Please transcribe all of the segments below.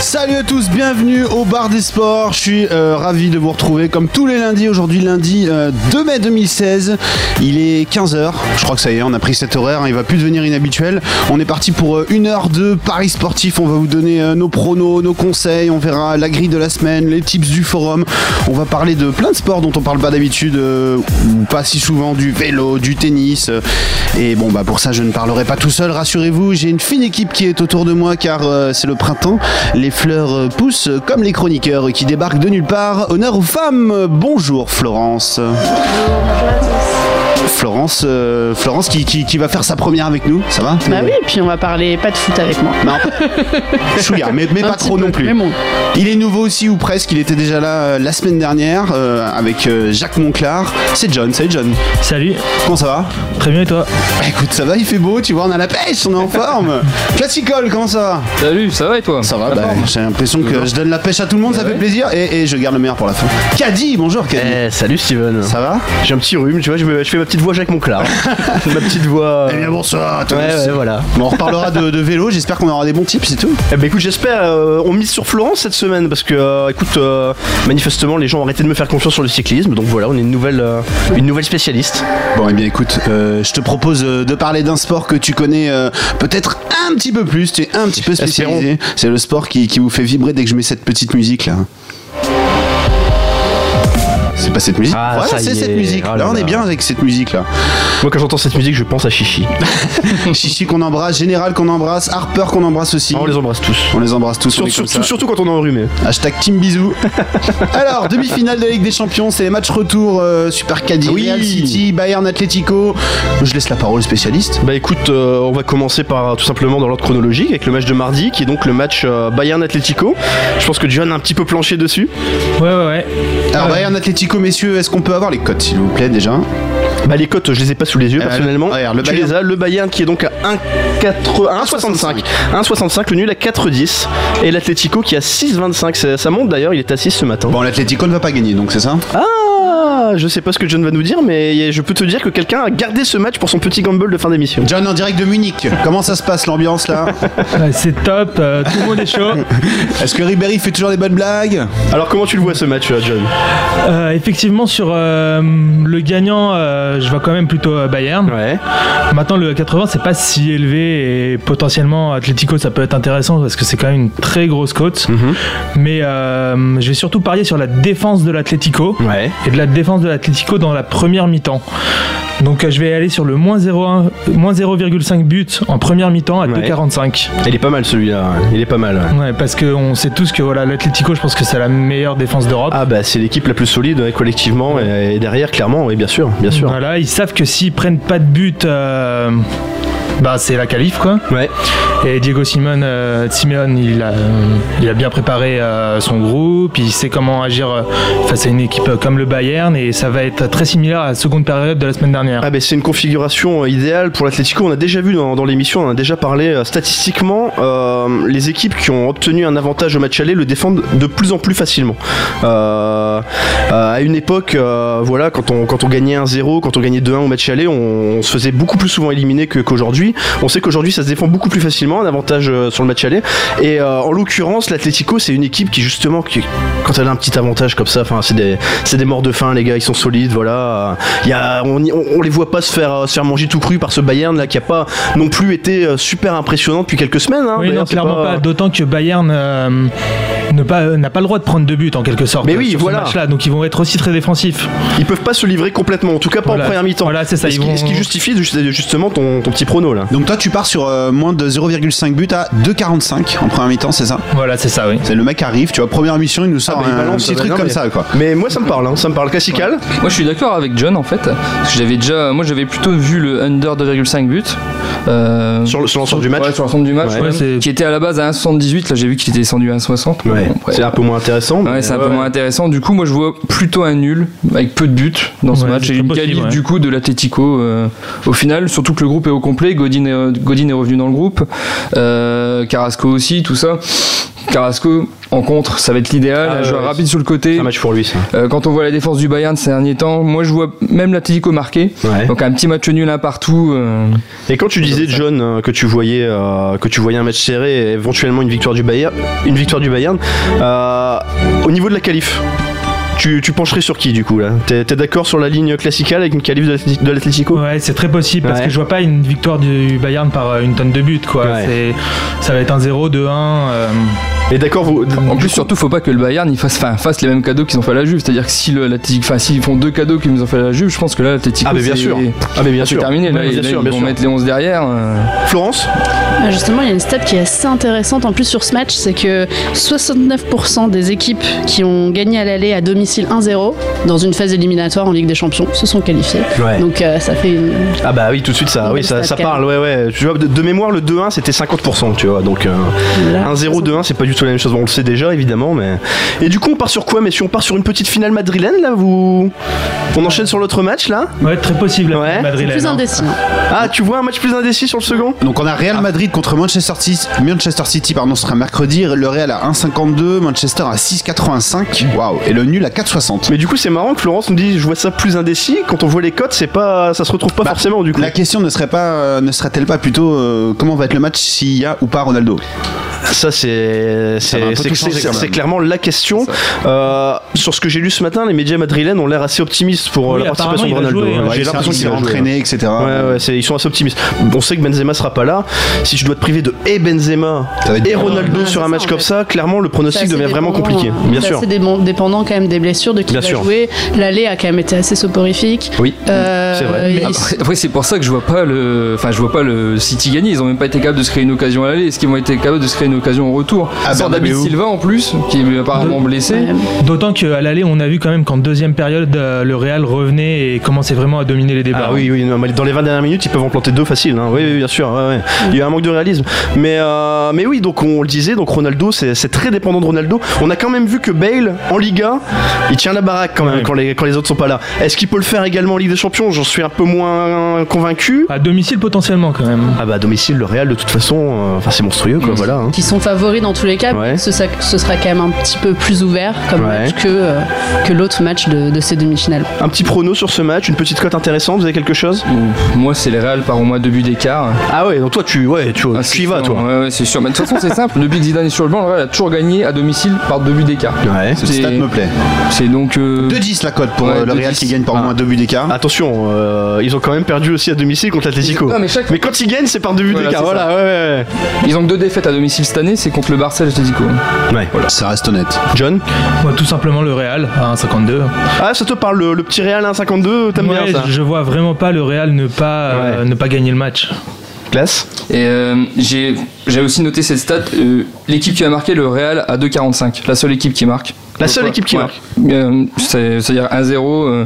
Salut à tous, bienvenue au bar des sports. Je suis euh, ravi de vous retrouver comme tous les lundis. Aujourd'hui, lundi euh, 2 mai 2016. Il est 15h. Je crois que ça y est, on a pris cet horaire. hein, il va plus devenir inhabituel. On est parti pour euh, une heure de paris sportif. On va vous donner euh, nos pronos, nos conseils. On verra la grille de la semaine, les tips du forum. On va parler de plein de sports dont on parle pas d'habitude euh, pas si souvent du vélo, du tennis. euh, et bon, bah pour ça, je ne parlerai pas tout seul. Rassurez-vous, j'ai une fine équipe qui est autour de moi car euh, c'est le printemps. Fleurs euh, poussent comme les chroniqueurs qui débarquent de nulle part. Honneur aux femmes. Bonjour Florence. Florence, euh, Florence qui, qui- qui va faire sa première avec nous, ça va Bah oui, et puis on va parler pas de foot avec moi. Non, chouïa, mais, mais pas trop peu, non plus. mais bon. Il est nouveau aussi ou presque, il était déjà là euh, la semaine dernière euh, avec euh, Jacques Monclar. C'est John, salut John. Salut, Comment ça va très bien et toi Bah écoute, ça va, il fait beau, tu vois, on a la pêche, on est en forme. Classicole, comment ça va Salut, ça va et toi Ça va, bah, j'ai l'impression que je donne la pêche à tout le monde, ça fait plaisir et, et je garde le meilleur pour la fin. Caddy, bonjour Caddy. Eh, salut Steven. Ça va J'ai un petit rhume, tu vois, je, me- je fais ma petite voix Jacques Monclar. ma petite voix. Eh bien bonsoir à tous. Ouais, ouais, voilà. Bon, on reparlera de, de vélo, j'espère qu'on aura des bons tips et tout. Eh ben écoute, j'espère, euh, on mise sur Florence cette semaine parce que, euh, écoute, euh, manifestement, les gens ont arrêté de me faire confiance sur le cyclisme, donc voilà, on est une nouvelle, euh, une nouvelle spécialiste. Bon, eh bien écoute, euh, je te propose euh, de parler d'un sport que tu connais euh, peut-être un petit peu plus, tu es un petit peu spécialisé. C'est le sport qui, qui vous fait vibrer dès que je mets cette petite musique là. C'est pas cette musique Ah, Voilà, c'est cette est. musique. Oh là, là on est bien avec cette musique là. Moi, quand j'entends cette musique, je pense à Chichi. Chichi qu'on embrasse, Général qu'on embrasse, Harper qu'on embrasse aussi. Ah, on les embrasse tous. On les embrasse tous. Sur- surtout, quand on est enrhumé. Hashtag Team Bisous. Alors, demi-finale de la Ligue des Champions, c'est les matchs retour euh, Super Caddy, Oui. Real City, Bayern Atletico. Je laisse la parole au spécialiste. Bah écoute, euh, on va commencer par euh, tout simplement dans l'ordre chronologique avec le match de mardi qui est donc le match euh, Bayern Atletico. Je pense que John a un petit peu planché dessus. Ouais, ouais, ouais. Alors. Bayern Atletico, messieurs, est-ce qu'on peut avoir les cotes, s'il vous plaît, déjà Bah les cotes, je les ai pas sous les yeux Euh, personnellement. le- le tu Bayern- les as, le Bayern qui est donc à 1,80 1,65. 1,65, le nul à 4,10 et l'Atletico qui est à 6,25. Ça, ça monte d'ailleurs, il est à 6 ce matin. Bon, l'Atletico ne va pas gagner, donc c'est ça Ah, je sais pas ce que John va nous dire, mais je peux te dire que quelqu'un a gardé ce match pour son petit gamble de fin d'émission. John, en direct de Munich, comment ça se passe l'ambiance là c'est top, euh, tout le monde est chaud. Est-ce que Ribéry fait toujours des bonnes blagues Alors comment tu le vois ce match, euh, John Euh, effectivement, sur euh, le gagnant, euh, je vois quand même plutôt Bayern. Ouais. Maintenant, le 80, c'est pas si élevé et potentiellement Atletico, ça peut être intéressant parce que c'est quand même une très grosse cote. Mhm. Mais euh, je vais surtout parier sur la défense de l'Atletico Ouais. et de la défense de l'Atletico dans la première mi-temps. Donc euh, je vais aller sur le moins 0,1 moins 0,5 but en première mi-temps à Ouais. 2,45. Il est pas mal celui-là, il est pas mal. ouais. Ouais, parce qu'on sait tous que voilà, l'Atletico, je pense que c'est la meilleure défense d'Europe. Ah bah c'est l'équipe la plus solide ouais, collectivement et, et derrière clairement, oui bien sûr, bien sûr. Voilà, ils savent que s'ils prennent pas de but, euh, bah c'est la qualif quoi. Ouais. Et Diego Simone, euh, Simeone, il a, il a bien préparé euh, son groupe, il sait comment agir euh, face à une équipe comme le Bayern et ça va être très similaire à la seconde période de la semaine dernière. Ah ben c'est une configuration idéale pour l'Atlético. On a déjà vu dans, dans l'émission, on en a déjà parlé statistiquement, euh, les équipes qui ont obtenu un avantage au match aller le défendent de plus en plus facilement. Euh, euh, à une époque, euh, voilà, quand on, quand on gagnait 1-0, quand on gagnait 2-1 au match aller, on, on se faisait beaucoup plus souvent éliminer que- On sait qu'aujourd'hui ça se défend beaucoup plus facilement, un avantage euh, sur le match aller. Et euh, en l'occurrence, l'Atlético c'est une équipe qui justement, qui, quand elle a un petit avantage comme ça, enfin c'est des, morts de faim, les gars, ils sont solides, voilà. Il y a, on, y- on, on les voit pas se faire, euh, se faire manger tout cru par ce Bayern là qui a pas non plus été super impressionnant depuis quelques semaines. Hein, oui, non, clairement pas. D'autant que Bayern euh, pas- n'a pas le droit de prendre de but en quelque sorte Mais oui, sur voilà. ce. Donc ils vont être aussi très défensifs. Ils peuvent pas se livrer complètement, en tout cas pas Voilà. en première mi-temps. Voilà, c'est ça, Ce ils qui, vont- ce qui justifie juste- justement ton, ton petit prono là. Donc toi, tu pars sur euh, moins de 0,5 buts à 2,45 en première mi-temps, c'est ça Voilà, c'est ça, oui. C'est le mec arrive, tu vois, première mission, il nous sort Ah, bah, il un balance, petit truc non, comme mais- ça, quoi. Mais moi ça me parle, hein, ça me parle classical. Moi je suis d'accord avec John en fait. Parce que j'avais déjà, moi j'avais plutôt vu le under 2,5 buts. Euh, Sur le- sur l'ensemble du match Ouais, sur l'ensemble du match. Ouais. ouais. Ouais, c'est- qui était à la base à 1,78. Là, j'ai vu qu'il était descendu à 1,60. Ouais, Bon, après- c'est un peu moins intéressant. Ouais, c'est un peu moins intéressant. Du coup, moi, je vois plutôt un nul avec peu de buts dans ce Ouais, match et une qualif ouais. du coup de l'Atletico euh, au final. Surtout que le groupe est au complet. Godin est, Godin est revenu dans le groupe. Euh, Carrasco aussi, tout ça. Carrasco en contre, ça va être l'idéal. Ah, un joueur ouais, rapide sur le côté. C'est un match pour lui, ça. Euh, quand on voit la défense du Bayern ces derniers temps, moi je vois même l'Atletico marqué. Ouais. Donc un petit match nul un partout. euh, Et quand tu disais, John, euh, que tu voyais, euh, que tu voyais un match serré et éventuellement une victoire du Bayern, une victoire du Bayern, euh, au niveau de la qualif. Tu, tu pencherais sur qui du coup là? T'es t'es d'accord sur la ligne classicale avec une qualif de l'Atlético? Ouais, c'est très possible parce Ouais. que je vois pas une victoire du Bayern par une tonne de buts quoi. Ouais. Ça va être un 0 2 1 euh, Et d'accord, vous. En plus, surtout, faut pas que le Bayern il fasse, enfin, fasse les mêmes cadeaux qu'ils ont fait à la Juve. C'est-à-dire que si enfin, s'ils font deux cadeaux qu'ils nous ont fait à la Juve, je pense que là, l'Atletico, Ah, mais bien sûr. Ah, mais bien c'est sûr. terminé. Là, Ouais, Et bien là, sûr, ils bien vont sûr. mettre les 11 derrière. euh. Florence Ah, Justement, il y a une stat qui est assez intéressante en plus sur ce match, c'est que 69% des équipes qui ont gagné à l'aller à domicile 1-0 dans une phase éliminatoire en Ligue des Champions se sont qualifiées. Ouais. Donc euh, ça fait une... Ah bah oui, tout de suite ça, oui, ça, parle, ouais, ouais. Tu vois, de, de mémoire, le 2-1 c'était 50%, tu vois, donc euh, Là, 1-0, 2-1 c'est pas du tout la même chose, Bon, on le sait déjà évidemment, mais. Et du coup, on part sur quoi, messieurs? On part sur une petite finale madrilène là vous... On enchaîne sur l'autre match là? Ouais, très possible la Ouais. madrilène, plus hein. indécis. hein. Ah, tu vois un match plus indécis sur le second? Donc on a Real Madrid contre Manchester City. Manchester City, pardon, ce sera mercredi. Le Real à 1,52, Manchester à 6,85. Waouh. Et le nul à 4,60. Mais du coup, c'est marrant que Florence nous dise je vois ça plus indécis. Quand on voit les cotes, c'est pas, ça se retrouve pas Bah, forcément du coup. La question ne serait pas, euh, ne serait-elle pas plutôt euh, comment va être le match s'il y a ou pas Ronaldo? Ça, c'est c'est tout c'est- c'est clairement la question. Euh, sur ce que j'ai lu ce matin, les médias madrilènes ont l'air assez optimistes pour euh, Oui, la participation de Ronaldo. jouer, Ouais, J'ai l'impression il qu'il va jouer. entraîné, etc. Ouais, ouais, c'est- ils sont assez optimistes. On sait que Benzema sera pas là. Si tu dois te priver de et Benzema et dur. Ronaldo sur c'est un match comme ça, clairement le C'est pronostic devient vraiment compliqué. hein. Bien C'est sûr. démon- dépendant quand même des blessures, de qui Bien va sûr. jouer. L'aller a quand même été assez soporifique. Oui. Euh, C'est vrai. après, c'est pour ça que je vois pas le, enfin, je vois pas le City gagner. Ils ont même pas été capables de se créer une occasion à l'aller. Est-ce qu'ils vont être capables de se créer une occasion au retour? Ah, Sans David. Silva en plus, qui est apparemment blessé. D'autant qu'à l'aller, on a vu quand même qu'en deuxième période, euh, le Real revenait et commençait vraiment à dominer les débats. Ah oui, oui, non, dans les 20 dernières minutes, ils peuvent en planter deux faciles. hein. Oui, oui, bien sûr. ouais, ouais. Il y a un manque de réalisme. Mais, euh, mais oui, donc on le disait, donc Ronaldo, c'est c'est très dépendant de Ronaldo. On a quand même vu que Bale, en Liga, il tient la baraque quand même Ouais. quand, les, quand les autres sont pas là. Est-ce qu'il peut le faire également en Ligue des Champions? J'en suis un peu moins convaincu. À domicile potentiellement quand même. Ah bah à domicile, le Real, de toute façon, euh, enfin c'est monstrueux quoi, voilà. hein. qui sont favoris dans tous les cas, Ouais. ce, sera- ce sera quand même un petit peu plus ouvert comme Ouais. match que, euh, que l'autre match de, de ces demi-finales. Un petit prono sur ce match, une petite cote intéressante, vous avez quelque chose? Ouf, Moi, c'est les Real par au moins deux buts d'écart. Ah ouais, donc toi tu, ouais, tu, Ah, tu vas toi. Ouais, ouais, c'est sûr. Mais de toute façon, c'est simple. Depuis que Zidane est sur le banc, le Real a toujours gagné à domicile par deux buts d'écart. Ouais. Ce C'est- stat me plaît. C'est donc. euh, 2-10 la cote pour Ouais, euh, le Real 2-10. qui gagne par au Ah. moins 2 buts d'écart. Attention, euh, ils ont quand même perdu aussi à domicile contre l'Atlético. Non, mais chaque- Mais quand ils gagnent, c'est par deux buts Voilà, d'écart. Voilà, ouais, ouais, Ils ont que deux défaites à domicile cette année, c'est contre le Barça ouais. Ouais. Ça reste honnête. John Moi, tout simplement le Real à 1,52. Ah, ça te parle, le, le petit Real 1,52, t'aimes Ouais, bien ça je vois vraiment pas le Real ne pas, euh, ne pas gagner le match. Classe Et euh, j'ai j'ai aussi noté cette stat. euh, L'équipe qui a marqué le Real à 2,45. La seule équipe qui marque. La seule équipe qui ouais. marque. Euh, c'est- C'est-à-dire 1-0. euh,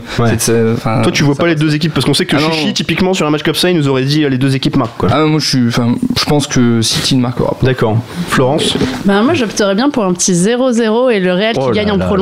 Toi, tu vois pas les deux équipes parce qu'on sait que Ah. Chichi, typiquement, sur un match comme ça, il nous aurait dit euh, les deux équipes marquent quoi. Ah, moi, je suis. Enfin, je pense que City ne marquera pas. D'accord. Florence Bah, moi j'opterais bien pour un petit 0-0 et le Real Oh qui là gagne en quoi.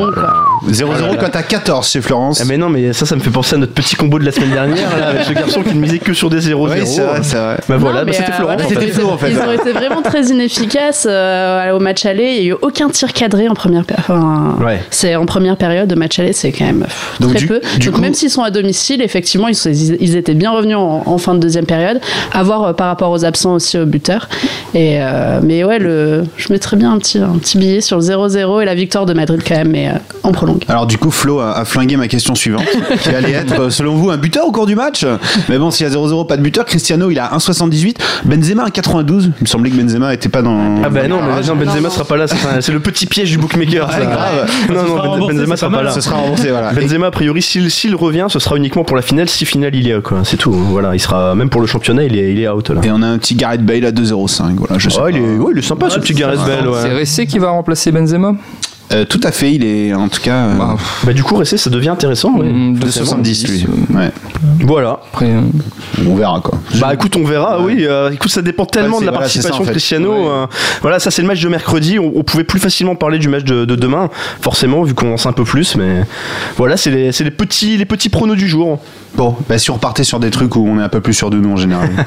0-0 cote à 14 chez Florence. Ah, mais non, mais ça, ça me fait penser à notre petit combo de la semaine dernière là, avec ce garçon qui ne misait que sur des 0-0. Oui, c'est vrai, c'est vrai. Bah voilà, bah, c'était euh, Florence. voilà, en C'était fait. Flo, en fait. Ils ont été vraiment très inefficaces euh, au match aller. Il n'y a eu aucun tir cadré en première période. Enfin, Ouais. c'est en première période de match aller, c'est quand même pff, Donc, très du- peu. du Donc coup- même s'ils sont à domicile, effectivement, ils, sont- ils étaient bien revenus en, en fin de deuxième période. À voir euh, par rapport aux absents aussi au buteur. Et euh, mais ouais, le, je mettrais bien un petit, un petit billet sur le 0-0 et la victoire de Madrid quand même, mais euh, en prolongue. Alors du coup, Flo a, a flingué ma question suivante, qui allait être, selon vous, un buteur au cours du match? Mais bon, s'il y a 0-0, pas de buteur. Cristiano, il a 1,78. Benzema, 1,92. Il me semblait que Benzema était pas dans... Ah bah non, mais non, Benzema non. sera pas là, c'est le petit piège du bookmaker. ça. Ouais, grave. Non, Ça non, sera Ben- Benzema c'est sera pas là. Ce sera remboursé, voilà. Benzema, a priori, s'il s'il revient, ce sera uniquement pour la finale. Si finale il y a, quoi. C'est tout. Voilà, il sera même pour le championnat, il est, il est out là. Et, on a un petit Gareth Bale à 2,05. Voilà, je sais Oh, pas. il est, ouais, il est sympa ce petit Gareth Bale. C'est Ouais. Ressé qui va remplacer Benzema? Euh, tout à fait, il est en tout cas euh, Bah, Bah, du coup, Ressé, ça devient intéressant. ouais. mm, de totalement, 70 lui. 10, euh, Ouais. Voilà. Après, euh, On verra quoi. Bah écoute, on verra, oui. euh, écoute, ça dépend tellement Ouais, de la voilà, ça, participation de. Cristiano. Ouais. euh, voilà, ça c'est le match de mercredi. On, on pouvait plus facilement parler du match de, de demain, forcément, vu qu'on en sait un peu plus. Mais voilà, c'est les, c'est les petits, les petits pronos du jour. Bon, bah si on repartait sur des trucs où on est un peu plus sûr de nous en général.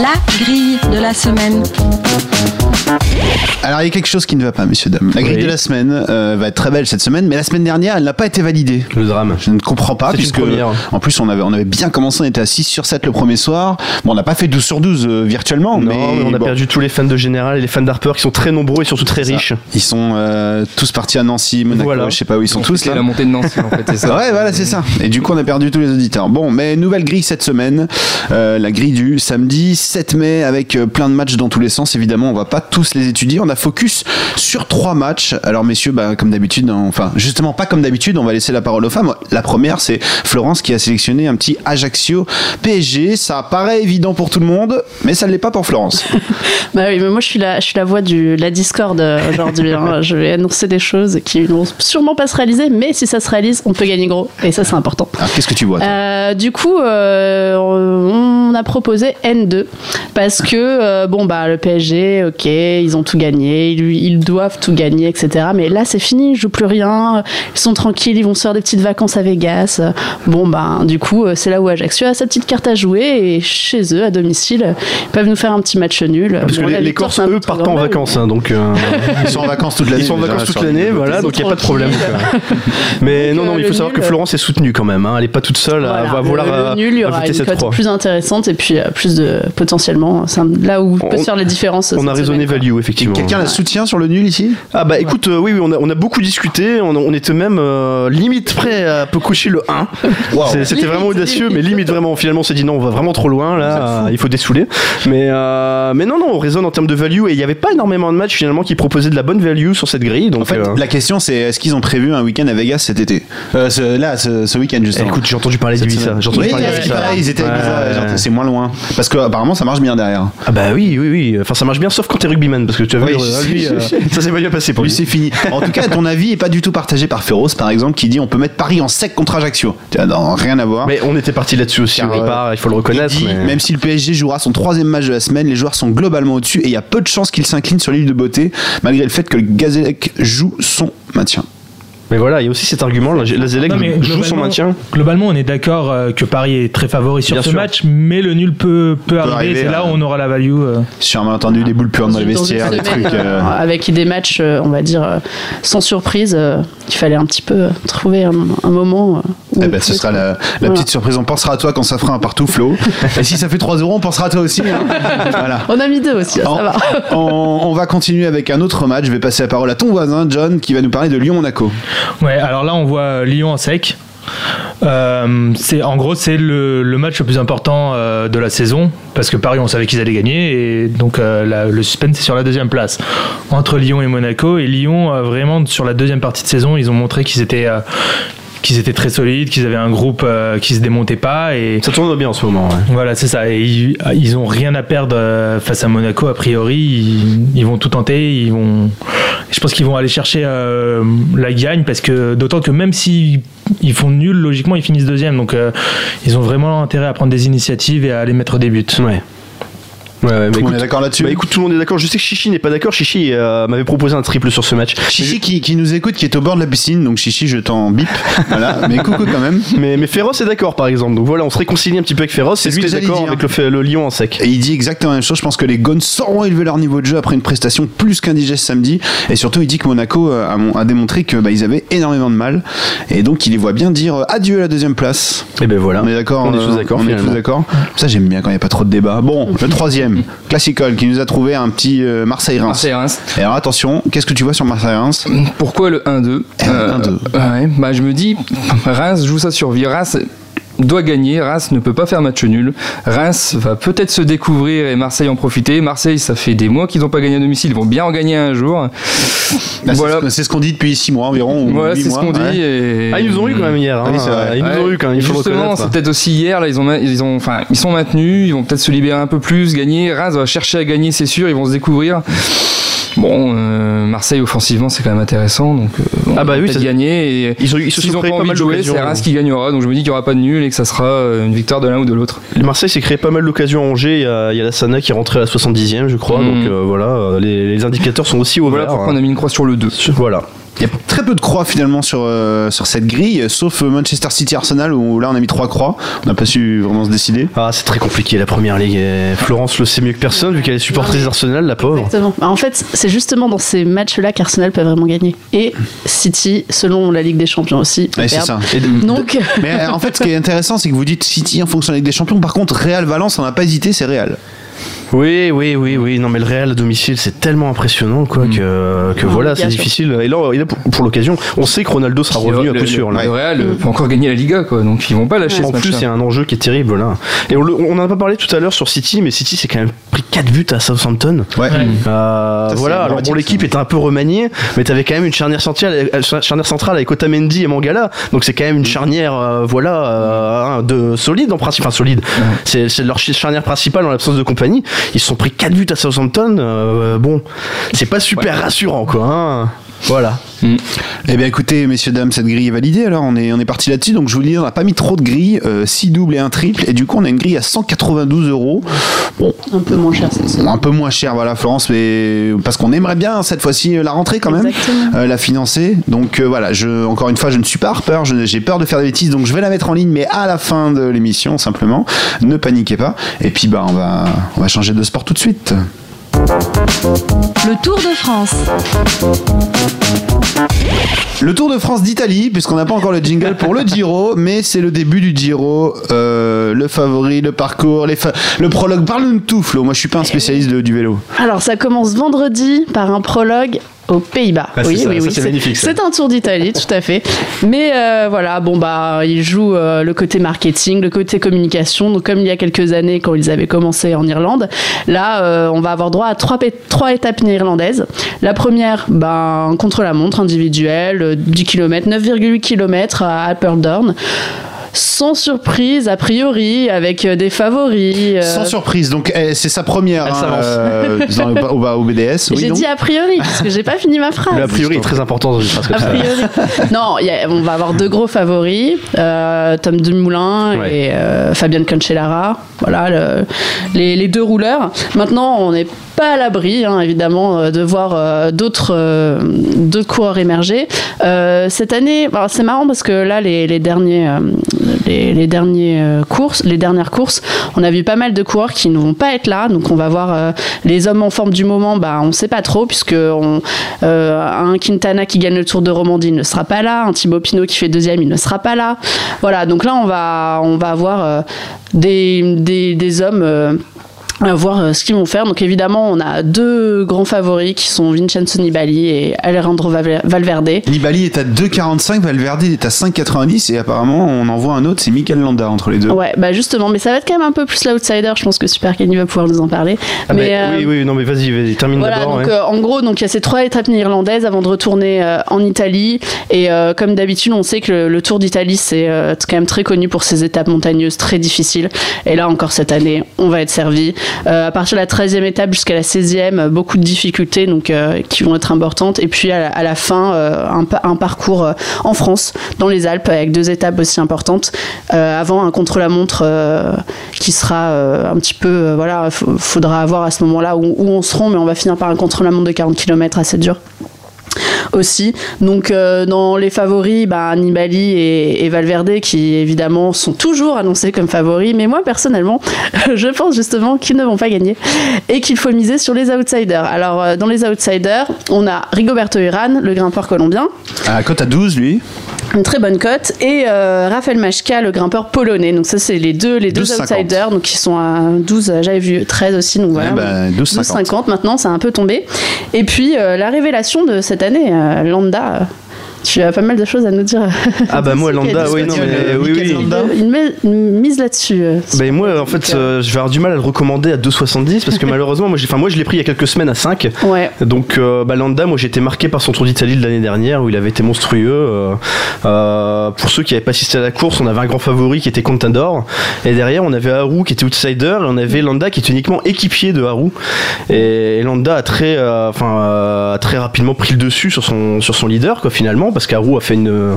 La grille de la semaine. Alors il y a quelque chose qui ne va pas, messieurs dames. La grille Oui. de la semaine euh, va être très belle cette semaine, mais la semaine dernière, elle n'a pas été validée. Le drame. Je ne comprends pas, puisque en plus on avait, on avait bien commencé, on était à 6 sur 7 le premier soir. Bon, on n'a pas fait 12 sur 12 euh, virtuellement, Non, mais, mais on a bon, perdu tous les fans de Général et les fans d'Harper qui sont très nombreux et surtout très ça. riches. Ils sont euh, tous partis à Nancy, Monaco, Voilà. je sais pas où ils sont tous c'est la montée de Nancy en fait, c'est ça. Ouais, voilà, c'est ça. Et du coup, on a perdu tous les auditeurs. Bon, mais nouvelle grille cette semaine. Euh, la grille du samedi 7 mai avec plein de matchs dans tous les sens. Évidemment, on va pas tous les étudier. On a focus sur trois matchs. Alors, messieurs, bah, comme d'habitude, hein, enfin, justement, pas comme d'habitude, on va laisser la parole aux femmes. La première, c'est Florence qui a sélectionné un petit Ajaccio PSG. Ça paraît évident pour tout le monde, mais ça ne l'est pas pour Florence. Bah oui, mais moi je suis la, je suis la voix de la Discord euh, aujourd'hui. hein. Je vais annoncer des choses qui ne vont sûrement pas se réaliser, mais si ça se réalise, on peut gagner gros. Et ça, c'est important. Alors, qu'est-ce que tu vois Euh, du coup, euh, on a proposé N2 parce que euh, bon bah le PSG, ok, ils ont tout gagné, ils, ils doivent tout gagner, etc. Mais là c'est fini, ils jouent plus rien, ils sont tranquilles, ils vont se faire des petites vacances à Vegas. Bon bah du coup euh, c'est là où Ajaccio a sa petite carte à jouer et chez eux à domicile, ils peuvent nous faire un petit match nul. Parce que les, les Corses, eux, partent en vacances, hein, donc euh, Ils sont en vacances toute l'année. ils sont en vacances toute les- l'année, voilà, donc il n'y a pas de problème. Mais Donc, non, non, euh, il faut savoir que. Florence est soutenue quand même. hein. Elle est pas toute seule à, Voilà, à vouloir le, nul, il y aura ajouter une cette cote plus intéressante et puis plus de potentiellement, c'est là où peut On- se faire la différence. On a raisonné value, effectivement. Quelqu'un la soutient sur le nul ici? Ah bah écoute, euh, oui, oui, on a, on a beaucoup discuté, on, on était même euh, limite prêt à peu coucher le 1. C'est- C'était vraiment audacieux, mais limite vraiment, finalement on s'est dit non, on va vraiment trop loin là, euh, il faut dessouler. Mais, euh, mais non, non, on raisonne en termes de value et il n'y avait pas énormément de matchs finalement qui proposaient de la bonne value sur cette grille. Donc, En fait, euh, la question c'est est-ce qu'ils ont prévu un week-end à Vegas cet été? Euh, ce- Là, ce, ce week-end eh, justement. écoute, j'ai entendu parler d'Ibiza. J'ai entendu Oui, parler c'est d'Ibiza. ils étaient Ouais. c'est moins loin. Parce que apparemment ça marche bien derrière. Ah bah oui, oui, oui. Enfin, ça marche bien sauf quand t'es rugbyman parce que tu as vu, Oui, euh, je lui, euh, ça s'est pas bien passé pour Lui lui. c'est fini. En tout cas, ton avis est pas du tout partagé par Féroce par exemple qui dit on peut mettre Paris en sec contre Ajaccio. Non, rien à voir. Mais on était parti là-dessus aussi Car, au euh, départ, il faut le Il reconnaître. dit, mais- même si le PSG jouera son troisième match de la semaine, les joueurs sont globalement au-dessus et il y a peu de chances qu'il s'incline sur l'île de beauté, malgré le fait que le Gazélec joue son maintien. Mais voilà, il y a aussi cet argument, la la Zélec Non, mais joue son maintien. Globalement, on est d'accord euh, que Paris est très favori sur Bien ce sûr. match, mais le nul peut, peut, arriver. arriver, C'est là euh, où on aura la value. euh. Sur un malentendu, des boules puantes dans les vestiaires, des trucs. avec des matchs, on va dire, sans surprise, euh, il fallait un petit peu trouver un, un moment. Eh ben, on ce sera la, la Voilà. petite surprise. On pensera à toi quand ça fera un partout, Flo. Et si ça fait 3 euros, on pensera à toi aussi. hein. Voilà. On a mis deux aussi, On, ça va. on- on va continuer avec un autre match. Je vais passer la parole à ton voisin, John, qui va nous parler de Lyon-Monaco. Ouais, alors là, on voit euh, Lyon en sec. Euh, c'est en gros c'est le, le match le plus important euh, de la saison parce que Paris on savait qu'ils allaient gagner et donc euh, la- le suspense c'est sur la deuxième place entre Lyon et Monaco et Lyon euh, vraiment sur la deuxième partie de saison ils ont montré qu'ils étaient euh, qu'ils étaient très solides qu'ils avaient un groupe euh, qui se démontait pas et Ça tourne bien en ce moment. ouais. voilà, c'est ça. Et ils, ils ont rien à perdre euh, face à Monaco. A priori, ils, ils vont tout tenter. Ils vont. Je pense qu'ils vont aller chercher euh, la gagne parce que d'autant que même s'ils ils font nul, logiquement, ils finissent deuxième. Donc, ils ont vraiment intérêt à prendre des initiatives et à aller mettre des buts. Ouais. Ouais, ouais, mais on écoute, est d'accord là-dessus bah écoute, tout le monde est d'accord. Je sais que Chichi n'est pas d'accord. Chichi euh, m'avait proposé un triple sur ce match. Chichi qui, qui nous écoute, qui est au bord de la piscine. Donc Chichi, je t'en bip. voilà. Mais coucou quand même. Mais, mais Féroce est d'accord, par exemple. Donc voilà, on se réconcilie un petit peu avec Féroce. C'est Et ce lui que est d'accord avec le, le Lyon en sec. Et il dit exactement la même chose. Je pense que les Gones sauront élever leur niveau de jeu après une prestation plus qu'indigeste samedi. Et surtout, il dit que Monaco euh, a, a démontré que bah, ils avaient énormément de mal. Et donc, il les voit bien dire euh, adieu à la deuxième place. Et ben voilà. On est d'accord. On est tous d'accord. On est tous d'accord. Ça, j'aime bien quand il n'y a pas trop de débat. Bon, le troisième, Classicole, qui nous a trouvé un petit euh, Marseille-Reims. Marseille-Reims. Et alors attention, qu'est-ce que tu vois sur Marseille-Reims Pourquoi le 1-2 1-2. ouais, bah, Je me dis, Reims joue sa survie. Reims doit gagner. Reims ne peut pas faire match nul. Reims va peut-être se découvrir et Marseille en profiter. Marseille, ça fait des mois qu'ils n'ont pas gagné à domicile. Ils vont bien en gagner un jour. Bah, c'est voilà. ce que- C'est ce qu'on dit depuis 6 mois environ. ou Voilà, huit c'est ce mois, qu'on dit. ouais. et- Ah, ils nous ont eu quand même hier. hein. Ah oui. Ils nous ont eu quand même. Il faut le Justement, c'est peut-être aussi hier, là, ils ont, ils ont, enfin, ils sont maintenus, ils vont peut-être se libérer un peu plus, gagner. Reims va chercher à gagner, c'est sûr, ils vont se découvrir. Bon, euh, Marseille offensivement, c'est quand même intéressant, donc euh, on Ah bah va oui, peut-être ça- gagner. Et Ils, ont, ils se sont ont pas envie mal de jouer, c'est Reims qui gagnera, donc je me dis qu'il n'y aura pas de nul et que ça sera euh, une victoire de l'un ou de l'autre. Le Marseille s'est créé pas mal d'occasions à Angers. Il y a, y a la Sana qui est rentrée à la 70e, je crois. Mm. Donc euh, voilà, les, les indicateurs sont aussi ouverts. Voilà pourquoi on a mis une croix sur le 2. Voilà. Il y a très peu de croix finalement sur, euh, sur cette grille, sauf euh, Manchester City Arsenal où là on a mis trois croix. On n'a pas su vraiment se décider. Ah, c'est très compliqué la première ligue. Florence le sait mieux que personne vu qu'elle est supportrice d'Arsenal, la pauvre. Exactement. Bah, En fait, c'est justement dans ces matchs-là qu'Arsenal peut vraiment gagner. Et City, selon la Ligue des Champions aussi, Ouais, c'est ça. Et- Donc, Mais euh, en fait, ce qui est intéressant, c'est que vous dites City en fonction de la Ligue des Champions. Par contre, Real Valence, on n'a pas hésité, c'est Real. Oui, oui, oui, oui. Non, mais le Real à domicile, c'est tellement impressionnant, quoi, que, que Ah, voilà, c'est difficile. Et là, pour, pour l'occasion, on sait que Ronaldo sera revenu à coup sûr. le- là. le Real euh, peut encore gagner la Liga, quoi, donc ils vont pas lâcher En ce plus, il y a un enjeu qui est terrible là. Et on, le- on en a pas parlé tout à l'heure sur City, mais City c'est quand même pris 4 buts à Southampton. Ouais. Euh, voilà, alors bon, l'équipe était un peu remaniée, mais t'avais quand même une charnière centrale, euh, charnière centrale avec Otamendi et Mangala, donc c'est quand même une charnière, euh, voilà, euh, hein, de solide en principe, enfin solide. C'est c'est leur charnière principale en l'absence de compagnie. Ils se sont pris 4 buts à Southampton. euh, bon, c'est pas super rassurant quoi. hein. Voilà. Eh bien écoutez, messieurs, dames, cette grille est validée. Alors on est, on est parti là-dessus. Donc je vous le dis, on n'a pas mis trop de grilles, 6 doubles et un triple. Et du coup, on a une grille à 192 euros. Bon, un peu moins cher cette saison. un peu moins cher, voilà, Florence, mais parce qu'on aimerait bien cette fois-ci la rentrée quand même, Exactement. euh, la financer. Donc euh, voilà, je, encore une fois, je ne suis pas Harper, je- j'ai peur de faire des bêtises, donc je vais la mettre en ligne, mais à la fin de l'émission simplement. Ne paniquez pas. Et puis bah on va, on va changer de sport tout de suite. Le Tour de France. Le Tour de France d'Italie, puisqu'on n'a pas encore le jingle pour le Giro, mais c'est le début du Giro, euh, le favori, le parcours, les fa- le prologue. Parle-nous de tout, Flo. Moi, je suis pas un spécialiste de- du vélo. Alors, ça commence vendredi par un prologue aux Pays-Bas. Ah, c'est oui, ça, oui, ça, oui. c'est magnifique. C'est un tour d'Italie, tout à fait. Mais euh, voilà, bon bah, il joue euh, le côté marketing, le côté communication. Donc, comme il y a quelques années, quand ils avaient commencé en Irlande, là, euh, on va avoir droit à trois, trois étapes néerlandaises. La première, ben, contre la montre individuelle, euh, 10 km, 9,8 km à Apeldoorn. Sans surprise, a priori, avec euh, des favoris. euh, Sans surprise. Donc, eh, c'est sa première Elle hein, euh, dans au, au BDS. Oui, J'ai dit a priori, parce que j'ai pas fini ma phrase. Le a priori est très important dans une phrase comme A ça. priori. non, il y a- on va avoir deux gros favoris, euh, Tom Dumoulin Ouais. et euh, Fabien Cancellara. Voilà, le- les, les deux rouleurs. Maintenant, on n'est pas à l'abri, hein, évidemment, de voir euh, d'autres euh, coureurs émerger. Euh, cette année, alors, c'est marrant parce que là, les, les derniers, euh, les, derniers euh, courses, les dernières courses, on a vu pas mal de coureurs qui ne vont pas être là. Donc, on va voir euh, les hommes en forme du moment. Bah, on ne sait pas trop puisque euh, un Quintana qui gagne le Tour de Romandie ne sera pas là, un Thibaut Pinot qui fait deuxième, il ne sera pas là. Voilà, donc là on va, on va avoir des, des hommes. Voir euh, ce qu'ils vont faire. Donc évidemment, on a deux grands favoris qui sont Vincenzo Nibali et Alejandro Valve- Valverde. Nibali est à 2,45, Valverde est à 5,90 et apparemment on en voit un autre, c'est Mikel Landa entre les deux. Ouais, bah justement, mais ça va être quand même un peu plus l'outsider. Je pense que Super Kenny va pouvoir nous en parler. Ah, mais, mais, euh, oui, oui, non, mais vas-y, vas-y, termine Voilà, d'abord. ouais. euh, en gros, donc il y a ces trois étapes néerlandaises avant de retourner euh, en Italie. Et euh, comme d'habitude, on sait que le, le Tour d'Italie c'est euh, quand même très connu pour ses étapes montagneuses très difficiles. Et là encore cette année, on va être servi. Euh, à partir de la 13e étape jusqu'à la 16e, euh, beaucoup de difficultés euh, qui vont être importantes. Et puis à la, fin, un, pa- un parcours en France, dans les Alpes, avec deux étapes aussi importantes. Avant un contre-la-montre qui sera un petit peu, voilà, faudra voir à ce moment-là où, où on se rend, mais on va finir par un contre-la-montre de 40 km assez dur aussi. Donc euh, dans les favoris, bah, Nibali et, Valverde qui évidemment sont toujours annoncés comme favoris, mais moi personnellement, je pense justement qu'ils ne vont pas gagner et qu'il faut miser sur les outsiders. Alors euh, dans les outsiders, on a Rigoberto Urán, le grimpeur colombien, À cote à 12, lui. Une très bonne cote, et euh, Rafael Machka, le grimpeur polonais. Donc ça c'est les deux les deux 12,50. outsiders, donc qui sont à 12, j'avais vu 13 aussi, donc voilà. Ouais, bah, 12,50. 12,50 maintenant, ça a un peu tombé. Et puis euh, la révélation de cette année, euh, Landa, euh, Tu as pas mal de choses à nous dire. Ah bah moi Landa, oui non mais oui oui. Une, met- une mise là-dessus. euh, Bah moi en fait euh, je vais avoir du mal à le recommander à 2,70 parce que malheureusement moi j'ai enfin moi je l'ai pris il y a quelques semaines à 5 Ouais. donc euh, bah, Landa moi j'ai été marqué par son Tour d'Italie de l'année dernière où il avait été monstrueux euh, euh, pour ceux qui n'avaient pas assisté à la course on avait un grand favori qui était Contador et derrière on avait Haru qui était outsider et on avait Landa qui était uniquement équipier de Haru et, et Landa a très euh, enfin euh, a très rapidement pris le dessus sur son sur son leader quoi finalement parce qu'Haru a fait une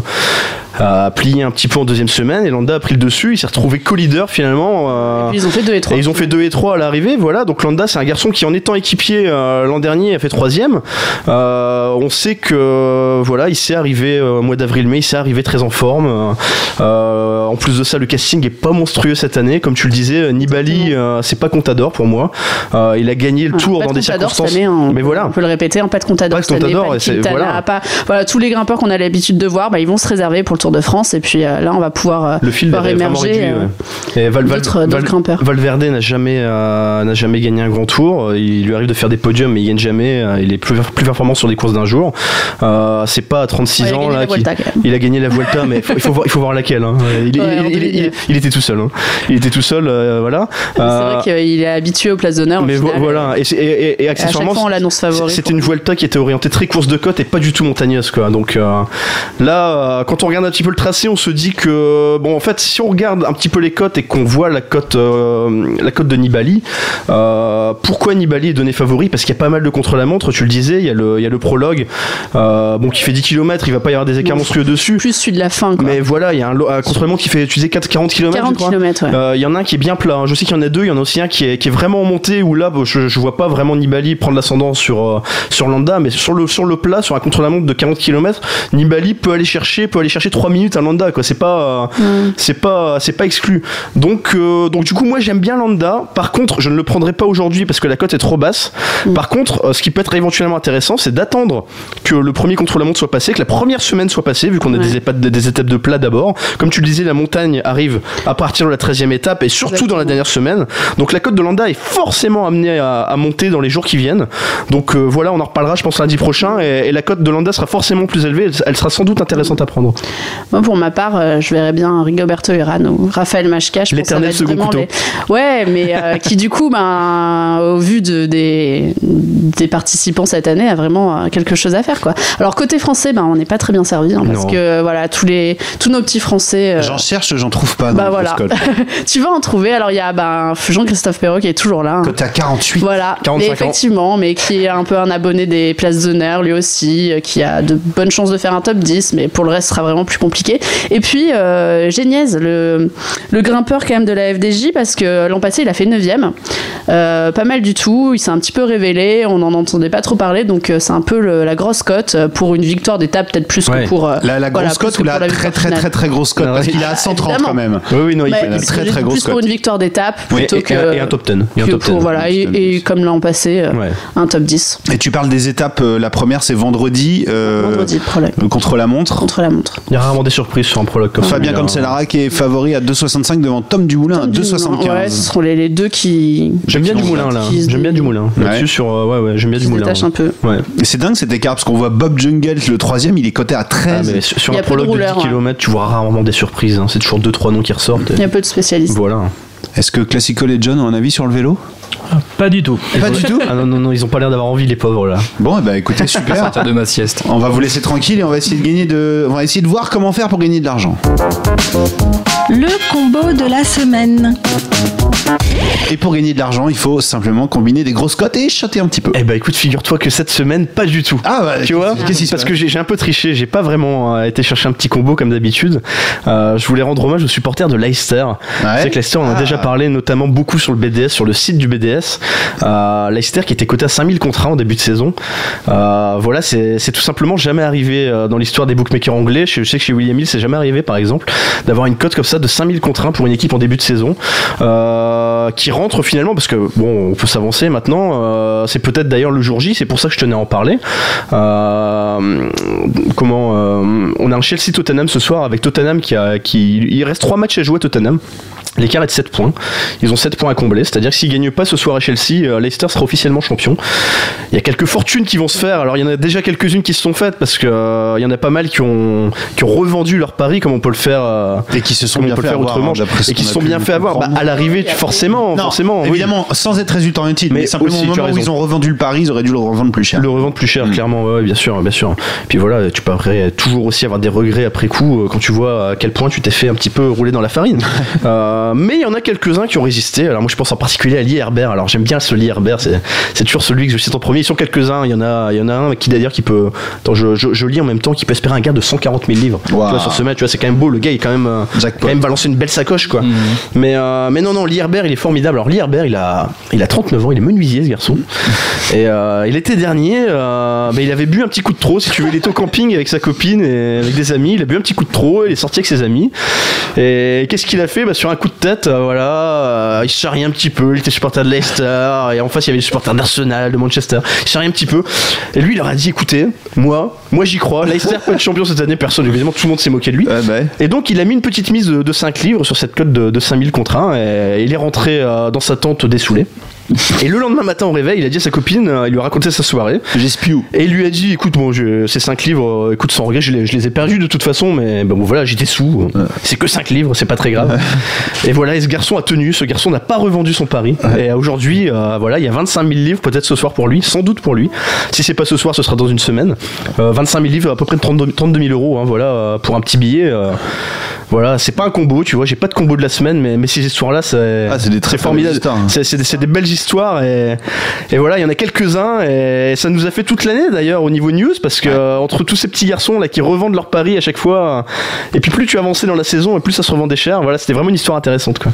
a plié un petit peu en deuxième semaine et Landa a pris le dessus il s'est retrouvé co-leader finalement euh, ils ont fait 2 et 3. et ils ont fait 2 et 3 à l'arrivée, voilà. Donc Landa, c'est un garçon qui, en étant équipier euh, l'an dernier, a fait troisième. Euh, on sait que, voilà, il s'est arrivé euh, au mois d'avril-mai, il s'est arrivé très en forme. Euh, en plus de ça, le casting est pas monstrueux cette année, comme tu le disais. Nibali, euh, c'est pas Contador pour moi. Euh, il a gagné le Ah, tour dans de des circonstances. mais peut- voilà. On peut le répéter, pas de Contador Pas de Contador, voilà, tous les grimpeurs qu'on a l'habitude de voir, bah, ils vont se réserver pour le Tour de France et puis euh, là on va pouvoir, euh, Le fil pouvoir émerger réduit. euh, ouais. Et Val- Val- d'autres d'autres Val- grimpeurs. Valverde n'a jamais, n'a jamais gagné un grand tour. Il lui arrive de faire des podiums, mais il gagne jamais. Il est plus, plus performant sur des courses d'un jour. C'est pas à 36 Ouais, il a ans là. Vuelta, il a gagné la Vuelta, mais il faut, il faut voir, il faut voir laquelle. hein. Il, il- Ouais, en il- il- 2009. il était tout seul. hein. Il était tout seul, euh, voilà. C'est Euh, vrai qu'il est habitué aux places d'honneur. mais final. voilà, et, c'est- accessoirement, fois on l'annonce favori. c'était une Vuelta qui était orientée très course de côte et pas du tout montagneuse quoi. Donc euh, là, euh, quand on regarde un petit peu le tracé, on se dit que bon, en fait, si on regarde un petit peu les côtes et qu'on voit la côte, euh, la de Nibali, euh, pourquoi Nibali est donné favori? Parce qu'il y a pas mal de contre-la-montre. Tu le disais, il y a le, il y a le prologue, bon, qui fait 10 km, il va pas y avoir des écarts monstrueux dessus. Plus celui de la fin. Quoi. Mais voilà, il y a un, contre-la-montre qui fait, tu disais 4, 40 km. 40 km, ouais. Il y en a un qui est bien plat. hein. Je sais qu'il y en a deux. Il y en a aussi un qui est, qui est vraiment en montée où là, bon, je, je vois pas vraiment Nibali prendre l'ascendant sur, sur Landa, mais sur le, sur le plat, sur un contre-la-montre de 40 km, Nibali peut aller chercher, peut aller chercher 3 minutes à Landa. Quoi. C'est pas, euh, c'est pas, c'est pas exclu. Donc, euh, donc du coup, moi j'aime bien Landa. Par contre, je ne le prendrai pas aujourd'hui parce que la cote est trop basse. Par contre, euh, ce qui peut être éventuellement intéressant, c'est d'attendre que le premier contre-la-montre soit passé, que la première semaine soit passée, vu qu'on a Ouais. des, étapes, des étapes de plat d'abord. Comme tu le disais, la montagne arrive à partir de la 13e étape et surtout dans la dernière semaine. Donc la cote de Landa est forcément amenée à, à monter dans les jours qui viennent. Donc euh, voilà, on en reparlera, je pense, lundi prochain. Et, et la cote de Landa sera forcément plus élevée. Elle, elle sera sans doute intéressante à prendre. Moi, pour ma part, euh, je verrais bien Rigoberto Urán ou Raphaël Machka. Je pense que ça va L'éternel second couteau. les- Ouais, mais euh, qui du coup, ben, au vu de, des, des participants cette année, a vraiment euh, quelque chose à faire. Quoi. Alors côté français, ben, on n'est pas très bien servi hein, parce que voilà, tous, les, tous nos petits Français. euh, J'en cherche, j'en trouve pas. dans bah le voilà, tu vas en trouver. Alors il y a ben, Jean-Christophe Perrault qui est toujours là. hein. Cote à 48. Voilà, 45 mais ans. effectivement, mais qui est un peu un abonné des places d'honneur lui aussi, euh, qui a de bonnes chances de faire un top 10, mais pour le reste, ce sera vraiment plus compliqué. Et puis, euh, Géniez, le, le grimpeur quand même de la FDJ, parce que l'an passé, il a fait 9ème. Euh, pas mal du tout, il s'est un petit peu révélé, on n'en entendait pas trop parler, donc euh, c'est un peu le- la grosse cote pour une victoire d'étape, peut-être plus Ouais. que pour. euh, La, la grosse cote ou la pour la très très très très grosse cote Parce qu'il est à 130 Évidemment. quand même. Oui, oui, non, il fait- une très, très plus grosse pour cote. une victoire d'étape Oui, plutôt et, que. et un- top 10. Et un que top 10. pour, voilà, et, et comme l'an passé, Ouais. un top 10. Et tu parles des étapes, euh, la première c'est vendredi, euh, Vendredi, problème. contre la montre. Contre la montre. Il y a rarement des surprises sur un prologue comme ça. Fabien a- Cancellara qui est favori à 2,65 devant Tom Dumoulin à Ouais, ce 2,75. seront les, les deux qui, J'aime bien Qui du ont moulin là. J'aime bien du moulin. Ouais. Là-dessus sur euh, ouais ouais, j'aime bien qui du se moulin. détachent un peu. Ouais. Et c'est dingue cet écart parce qu'on voit Bob Jungels le troisième, il est coté à Ah, 13. mais sur un prologue de, rouleurs, 10 ouais. km, tu vois rarement des surprises. hein. C'est toujours 2-3 noms qui ressortent. Il y a peu de spécialistes. Voilà. Est-ce que Classico et John ont un avis sur le vélo? Pas du tout. Pas du tout? Ah non, non, non, ils ont pas l'air d'avoir envie, les pauvres là. Bon, eh ben écoutez, super. De ma sieste. On va vous laisser tranquille et on va essayer de gagner de, on va essayer de voir comment faire pour gagner de l'argent. Le combo de la semaine. Et pour gagner de l'argent, il faut simplement combiner des grosses cotes et choter un petit peu. Eh bah écoute, figure-toi que cette semaine, pas du tout. Ah bah, tu vois qu'est-ce Parce que j'ai un peu triché, j'ai pas vraiment euh, été chercher un petit combo comme d'habitude. Euh, je voulais rendre hommage aux supporters de Leicester. Tu sais que Leicester, on en a Ah. déjà parlé notamment beaucoup sur le BDS, sur le site du BDS. Euh, Leicester qui était coté à 5000 contre 1 en début de saison. Euh, voilà, c'est tout simplement jamais arrivé euh, dans l'histoire des bookmakers anglais. Je, sais que chez William Hill, c'est jamais arrivé par exemple d'avoir une cote comme ça de 5000 contre 1 pour une équipe en début de saison euh, qui rentre finalement parce que bon, on peut s'avancer maintenant. c'est peut-être d'ailleurs le jour J, c'est pour ça que je tenais à en parler. Comment On a un Chelsea Tottenham ce soir avec Tottenham qui a qui il reste trois matchs à jouer à Tottenham. L'écart est de 7 points. Ils ont 7 points à combler, c'est-à-dire que s'ils gagnent pas ce soir à Chelsea, euh, Leicester sera officiellement champion. Il y a quelques fortunes qui vont se faire. Alors il y en a déjà quelques-unes qui se sont faites parce que euh, il y en a pas mal qui ont qui ont revendu leur pari comme on peut le faire euh, Et qui se sont bien on peut fait le faire avoir, autrement hein, et qui se a sont bien fait avoir. Bah, à l'arrivée, tu- forcément, Non, forcément, oui. évidemment, sans être résultat utile, mais, Mais simplement aussi, au moment où ils ont revendu le pari, ils auraient dû le revendre plus cher. Le revendre plus cher, clairement, ouais, bien sûr, bien sûr. Puis voilà, tu peux après toujours aussi avoir des regrets après coup euh, quand tu vois à quel point tu t'es fait un petit peu rouler dans la farine. Euh, mais il y en a quelques-uns qui ont résisté. Alors moi, je pense en particulier à Lee Herbert. Alors j'aime bien ce Lee Herbert, c'est, c'est toujours celui que je cite en premier. Ils sont quelques-uns. Il y en a, il y en a un qui d'ailleurs qui peut. Attends, je, je, je lis en même temps qui peut espérer un gain de 140 000 livres. Tu vois, sur ce match, tu vois, c'est quand même beau. Le gars, il est quand même, euh, quand même balancé une belle sacoche, quoi. Mhm. Mais, euh, mais non, non, Lee Herbert, il est formidable. Alors Lee Herbert, il a, il a 39 ans, il est menuisier, ce garçon. Et euh, il était dernier, euh, mais il avait bu un petit coup de trop. Si tu veux, il était au camping avec sa copine et avec des amis. Il a bu un petit coup de trop, il est sorti avec ses amis. Et qu'est-ce qu'il a fait? Bah, Sur un coup de tête, voilà, euh, il se charriait un petit peu. Il était supporter de Leicester et en face, il y avait les supporters d'Arsenal, de Manchester. Il se charriait un petit peu. Et lui, il leur a dit écoutez, moi, moi j'y crois. Leicester peut être champion cette année, personne, évidemment, tout le monde s'est moqué de lui. Ouais, bah, Et donc il a mis une petite mise de, de 5 livres sur cette cote de, de 5000 contre 1 et il est rentré euh, dans sa tente dessoulé. Et le lendemain matin au réveil, il a dit à sa copine, euh, il lui a raconté sa soirée. j'espie Et il lui a dit, écoute, bon, je, ces 5 livres, euh, écoute, sans regret, je les, je les ai perdus de toute façon, mais bon, voilà, j'étais sous. C'est que 5 livres, c'est pas très grave. Et voilà, et ce garçon a tenu, ce garçon n'a pas revendu son pari. Et aujourd'hui, euh, voilà, il y a 25 000 livres, peut-être ce soir pour lui, sans doute pour lui. Si c'est pas ce soir, ce sera dans une semaine. Euh, 25 000 livres, à peu près 32, 32 000 euros, hein, voilà, pour un petit billet. voilà, c'est pas un combo, tu vois, j'ai pas de combo de la semaine, mais, mais ces histoires-là, c'est Ah, c'est des très, très formidable. belles histoires, hein. C'est- C'est des, c'est des belles histoires et, et voilà, il y en a quelques-uns et ça nous a fait toute l'année d'ailleurs au niveau news parce que euh, entre tous ces petits garçons là qui revendent leur paris à chaque fois et puis plus tu avançais dans la saison et plus ça se revendait cher. Voilà, c'était vraiment une histoire intéressante quoi.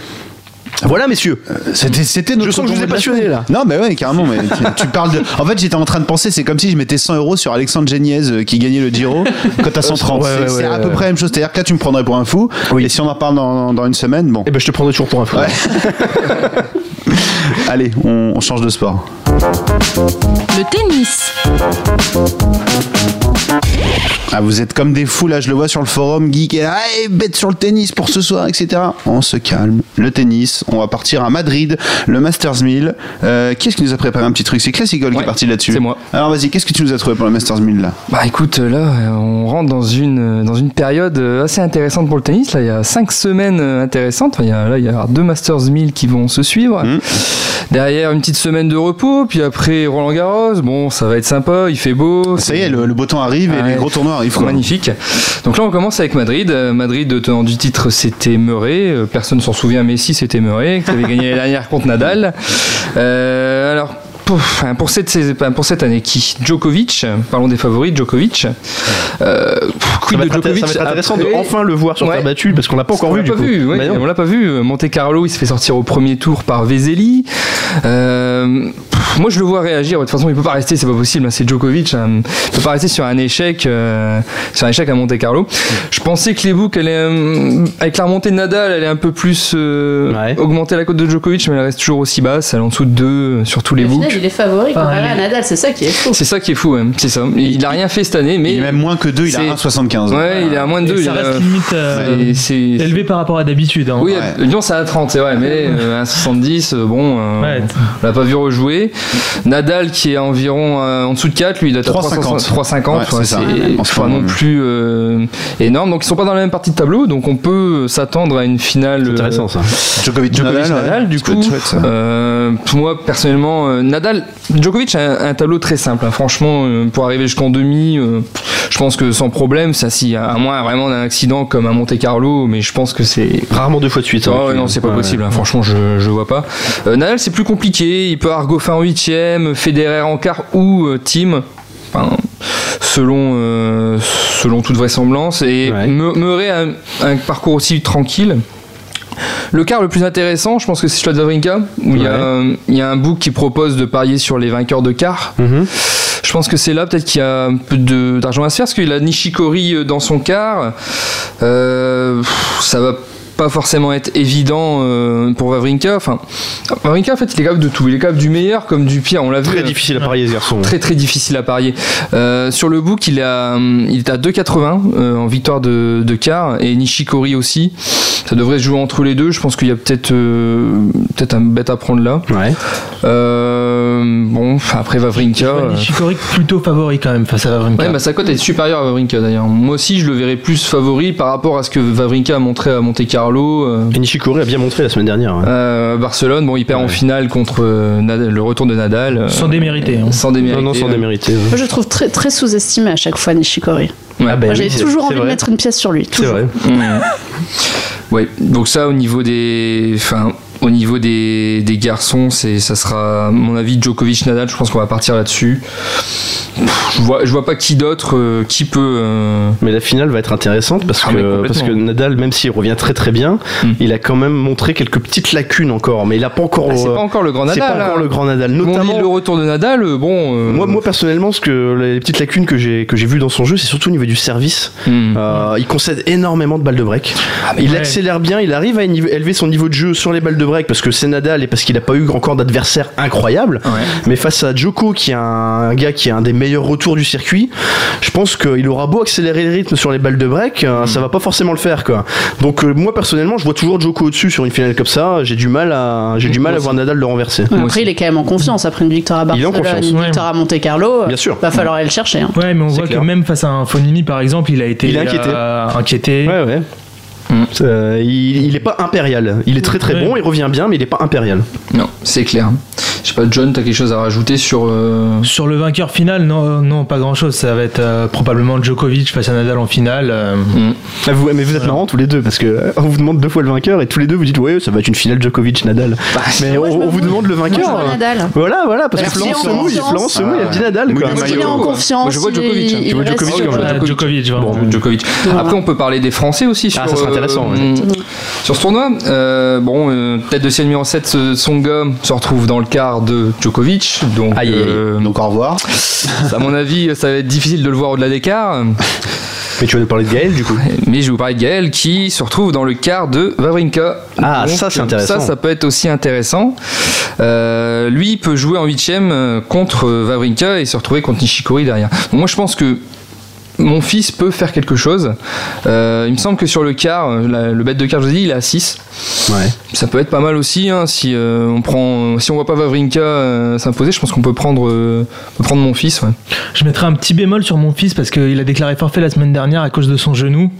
Voilà messieurs. C'était, c'était notre Je sens que je vous ai passionné, là. Non, mais ouais, carrément. Mais tu, tu parles de. En fait, j'étais en train de penser, c'est comme si je mettais 100 euros sur Alexandre Geniez euh, qui gagnait le Giro quand t'as 130. Ouais, ouais, c'est, ouais, à peu près la même chose. C'est-à-dire que là, tu me prendrais pour un fou. Oui. Et si on en parle dans, dans une semaine, bon. Et ben je te prendrai toujours pour un fou. Allez, on change de sport. Le tennis. Ah, vous êtes comme des fous là, je le vois sur le forum. Geek est là, Hey, bête sur le tennis pour ce soir, etc. On se calme. Le tennis, on va partir à Madrid, le Masters 1000. Euh, qui est-ce qui nous a préparé un petit truc? C'est Classical qui est Ouais, parti là-dessus. c'est moi. Alors vas-y, qu'est-ce que tu nous as trouvé pour le Masters 1000 là? Bah écoute, là, euh, on rentre dans une, dans une période euh, assez intéressante pour le tennis. Là, il y a cinq semaines euh, intéressantes. Enfin, il y a, là, il y a deux Masters 1000 qui vont se suivre. Mhm. Derrière, une petite semaine de repos. Puis après, Roland Garros. Bon, ça va être sympa. Il fait beau. Ça y est, le, le beau temps arrive et les gros tournois arrivent. quoi. Magnifique. Donc là, on commence avec Madrid. Euh, Madrid, tenant du titre, c'était Murray. Euh, Personne ne s'en souvient, mais si, c'était Murray, qui avait gagné l'année dernière contre Nadal. Euh, alors, pour, cette, pour cette année, qui? Djokovic, parlons des favoris, Djokovic. Euh, quid de Djokovic Ça va être intéressant de enfin le voir sur ouais. terre battue parce qu'on l'a pas encore vu. Du coup. Bah on l'a pas vu. Monte Carlo, il se fait sortir au premier tour par Vezeli. Euh, moi, je le vois réagir. De toute façon, il peut pas rester. C'est pas possible. Hein, c'est Djokovic. Hein. Il peut pas rester sur un échec, euh, sur un échec à Monte Carlo. Je pensais que les boucs, euh, avec la remontée de Nadal, elle est un peu plus ouais. augmenter la cote de Djokovic, mais elle reste toujours aussi basse. Elle est en dessous de 2 sur tous les boucs. Il est favori comparé à Nadal. C'est ça qui est fou. C'est ça qui est fou. C'est ça. Il a rien fait cette année, mais il est même moins que 2 Il a 1,75 Ouais, il est à moins de 2. Ça reste limite euh, c'est, élevé par rapport à d'habitude. Hein. Oui. Lyon, c'est à 30, mais euh, à 70, euh, bon, on l'a pas vu rejouer. Nadal, qui est environ en dessous de 4, lui, il a 3,50. 3,50, c'est, pas non plus énorme. Donc, ils sont pas dans la même partie de tableau, donc on peut s'attendre à une finale. C'est intéressant ça. Djokovic-Nadal, du coup. Moi, personnellement, Nadal, Djokovic a un, tableau très simple. Hein. Franchement, pour arriver jusqu'en demi, je pense que sans problème, ça si à moins vraiment d'un accident comme à Monte Carlo, mais je pense que c'est Rarement deux fois de suite. Oh, non, c'est pas possible. hein. Franchement, je, je vois pas. Euh, Nadal, c'est plus compliqué. Il peut avoir Goffin en huitième, Federer en quart ou euh, Team. Enfin, selon, euh, selon toute vraisemblance. Et Ouais. Murray a un, un parcours aussi tranquille. Le quart le plus intéressant, je pense que c'est Slot Wawrinka, où il y, a, y a un book qui propose de parier sur les vainqueurs de quart. Mhm. Je pense que c'est là peut-être qu'il y a un peu d'argent à se faire, parce qu'il a Nishikori euh, dans son quart. Euh, ça va pas forcément être évident euh, pour Wawrinka. Enfin, Wawrinka, en fait, il est capable de tout. Il est capable du meilleur comme du pire. On l'a vu. Très euh, difficile à parier ce garçon. Très très difficile à parier. Euh, sur le book, il, a, il est à 2,80 euh, en victoire de, de quart et Nishikori aussi. Ça devrait se jouer entre les deux. Je pense qu'il y a peut-être euh, peut-être un bet à prendre là. Ouais. Euh, bon, après Wawrinka. euh, Nishikori plutôt favori quand même face à Wawrinka. Ouais, bah, sa cote est supérieure à Wawrinka d'ailleurs. Moi aussi, je le verrais plus favori par rapport à ce que Wawrinka a montré à Monte Carlo. Euh, Et Nishikori a bien montré la semaine dernière. hein. euh, Barcelone, bon, il perd en finale contre euh, Nadal- le retour de Nadal. euh, Sans démériter. hein. Sans démériter. Non, non, sans ouais. démériter. Moi, je le trouve très, très sous-estimé à chaque fois, Nishikori. Ouais. Ah, ben Moi, j'ai oui, toujours envie de mettre une pièce sur lui. C'est vrai. Mmh. Ouais, donc ça au niveau des, enfin au niveau des, des garçons, c'est ça sera à mon avis Djokovic Nadal. Je pense qu'on va partir là-dessus. Je vois, je vois pas qui d'autre, euh, qui peut. euh, Mais la finale va être intéressante parce Ah, que, parce que Nadal, même s'il revient très très bien, Mm. il a quand même montré quelques petites lacunes encore. Mais il a pas encore. ah, c'est euh, pas encore le grand c'est Nadal. pas encore là. le grand Nadal. Notamment, le retour de Nadal. Bon. euh, moi, moi personnellement, ce que les petites lacunes que j'ai que j'ai vues dans son jeu, c'est surtout au niveau du service. hmm. Il concède énormément de balles de break. il ouais. accélère bien, il arrive à élever son niveau de jeu sur les balles de break parce que c'est Nadal et parce qu'il n'a pas eu encore d'adversaire incroyable. Ouais. Mais face à Joko, qui est un gars qui a un des meilleurs retours du circuit, je pense qu'il aura beau accélérer le rythme sur les balles de break, euh, ça va pas forcément le faire quoi. Donc euh, moi personnellement, je vois toujours Joko au-dessus sur une finale comme ça. J'ai du mal à, j'ai du mal à voir Nadal le renverser. Ouais, Après, aussi. il est quand même en confiance après une victoire à est Barcelone, une ouais. victoire à Monte Carlo. Bien sûr. Va falloir aller le chercher. hein. Ouais, mais on voit clair. que même face à un Fonini par exemple, il a été Il est inquiété. euh, inquiété. Ouais ouais. Euh, il, il est pas impérial. Il est très très Ouais. bon, il revient bien, mais il est pas impérial. Non, c'est clair. Je sais pas, John, t'as quelque chose à rajouter sur. euh, Sur le vainqueur final, non, non, pas grand chose. Ça va être euh, probablement Djokovic face à Nadal en finale. euh, hmm. Ah, vous- mais vous êtes marrants tous les deux parce que on vous demande deux fois le vainqueur et tous les deux vous dites ouais ça va être une finale Djokovic Nadal. mais moi, on, vous demande le Moi, vainqueur. euh, Nadal. Voilà voilà parce que Merci, Florence se mouille. Florence se mouille, elle dit Nadal quoi. qu'il est en confiance. Moi, je vois il- Djokovic, hein. il Tu vois Djokovic, moi, je vois Djokovic, vraiment. Bon, Djokovic. Après, on peut parler des Français aussi sur, Ah, ça serait intéressant, ouais. Sur ce tournoi. Euh, bon, euh, tête de série numéro 7, ce- Songa se retrouve dans le quart de Djokovic. Donc, Aïe, euh, Donc au revoir. à mon avis, ça va être difficile de le voir au-delà des quarts. Mais tu vas nous parler de Gaël du coup? Mais je vais vous parler de Gaël qui se retrouve dans le quart de Wawrinka. Ah, ça, c'est intéressant. Ça, ça peut être aussi intéressant. Euh, lui il peut jouer en huitième contre Wawrinka et se retrouver contre Nishikori derrière. Donc moi, je pense que mon fils peut faire quelque chose. Euh, il me semble que sur le quart, euh, la- le bet de quart, je vous dis, il est à 6. Ouais. Ça peut être pas mal aussi hein, si euh, on prend, si on voit pas Wawrinka euh, s'imposer. Je pense qu'on peut prendre, euh, peut prendre mon fils. Ouais. Je mettrai un petit bémol sur mon fils parce qu'il a déclaré forfait la semaine dernière à cause de son genou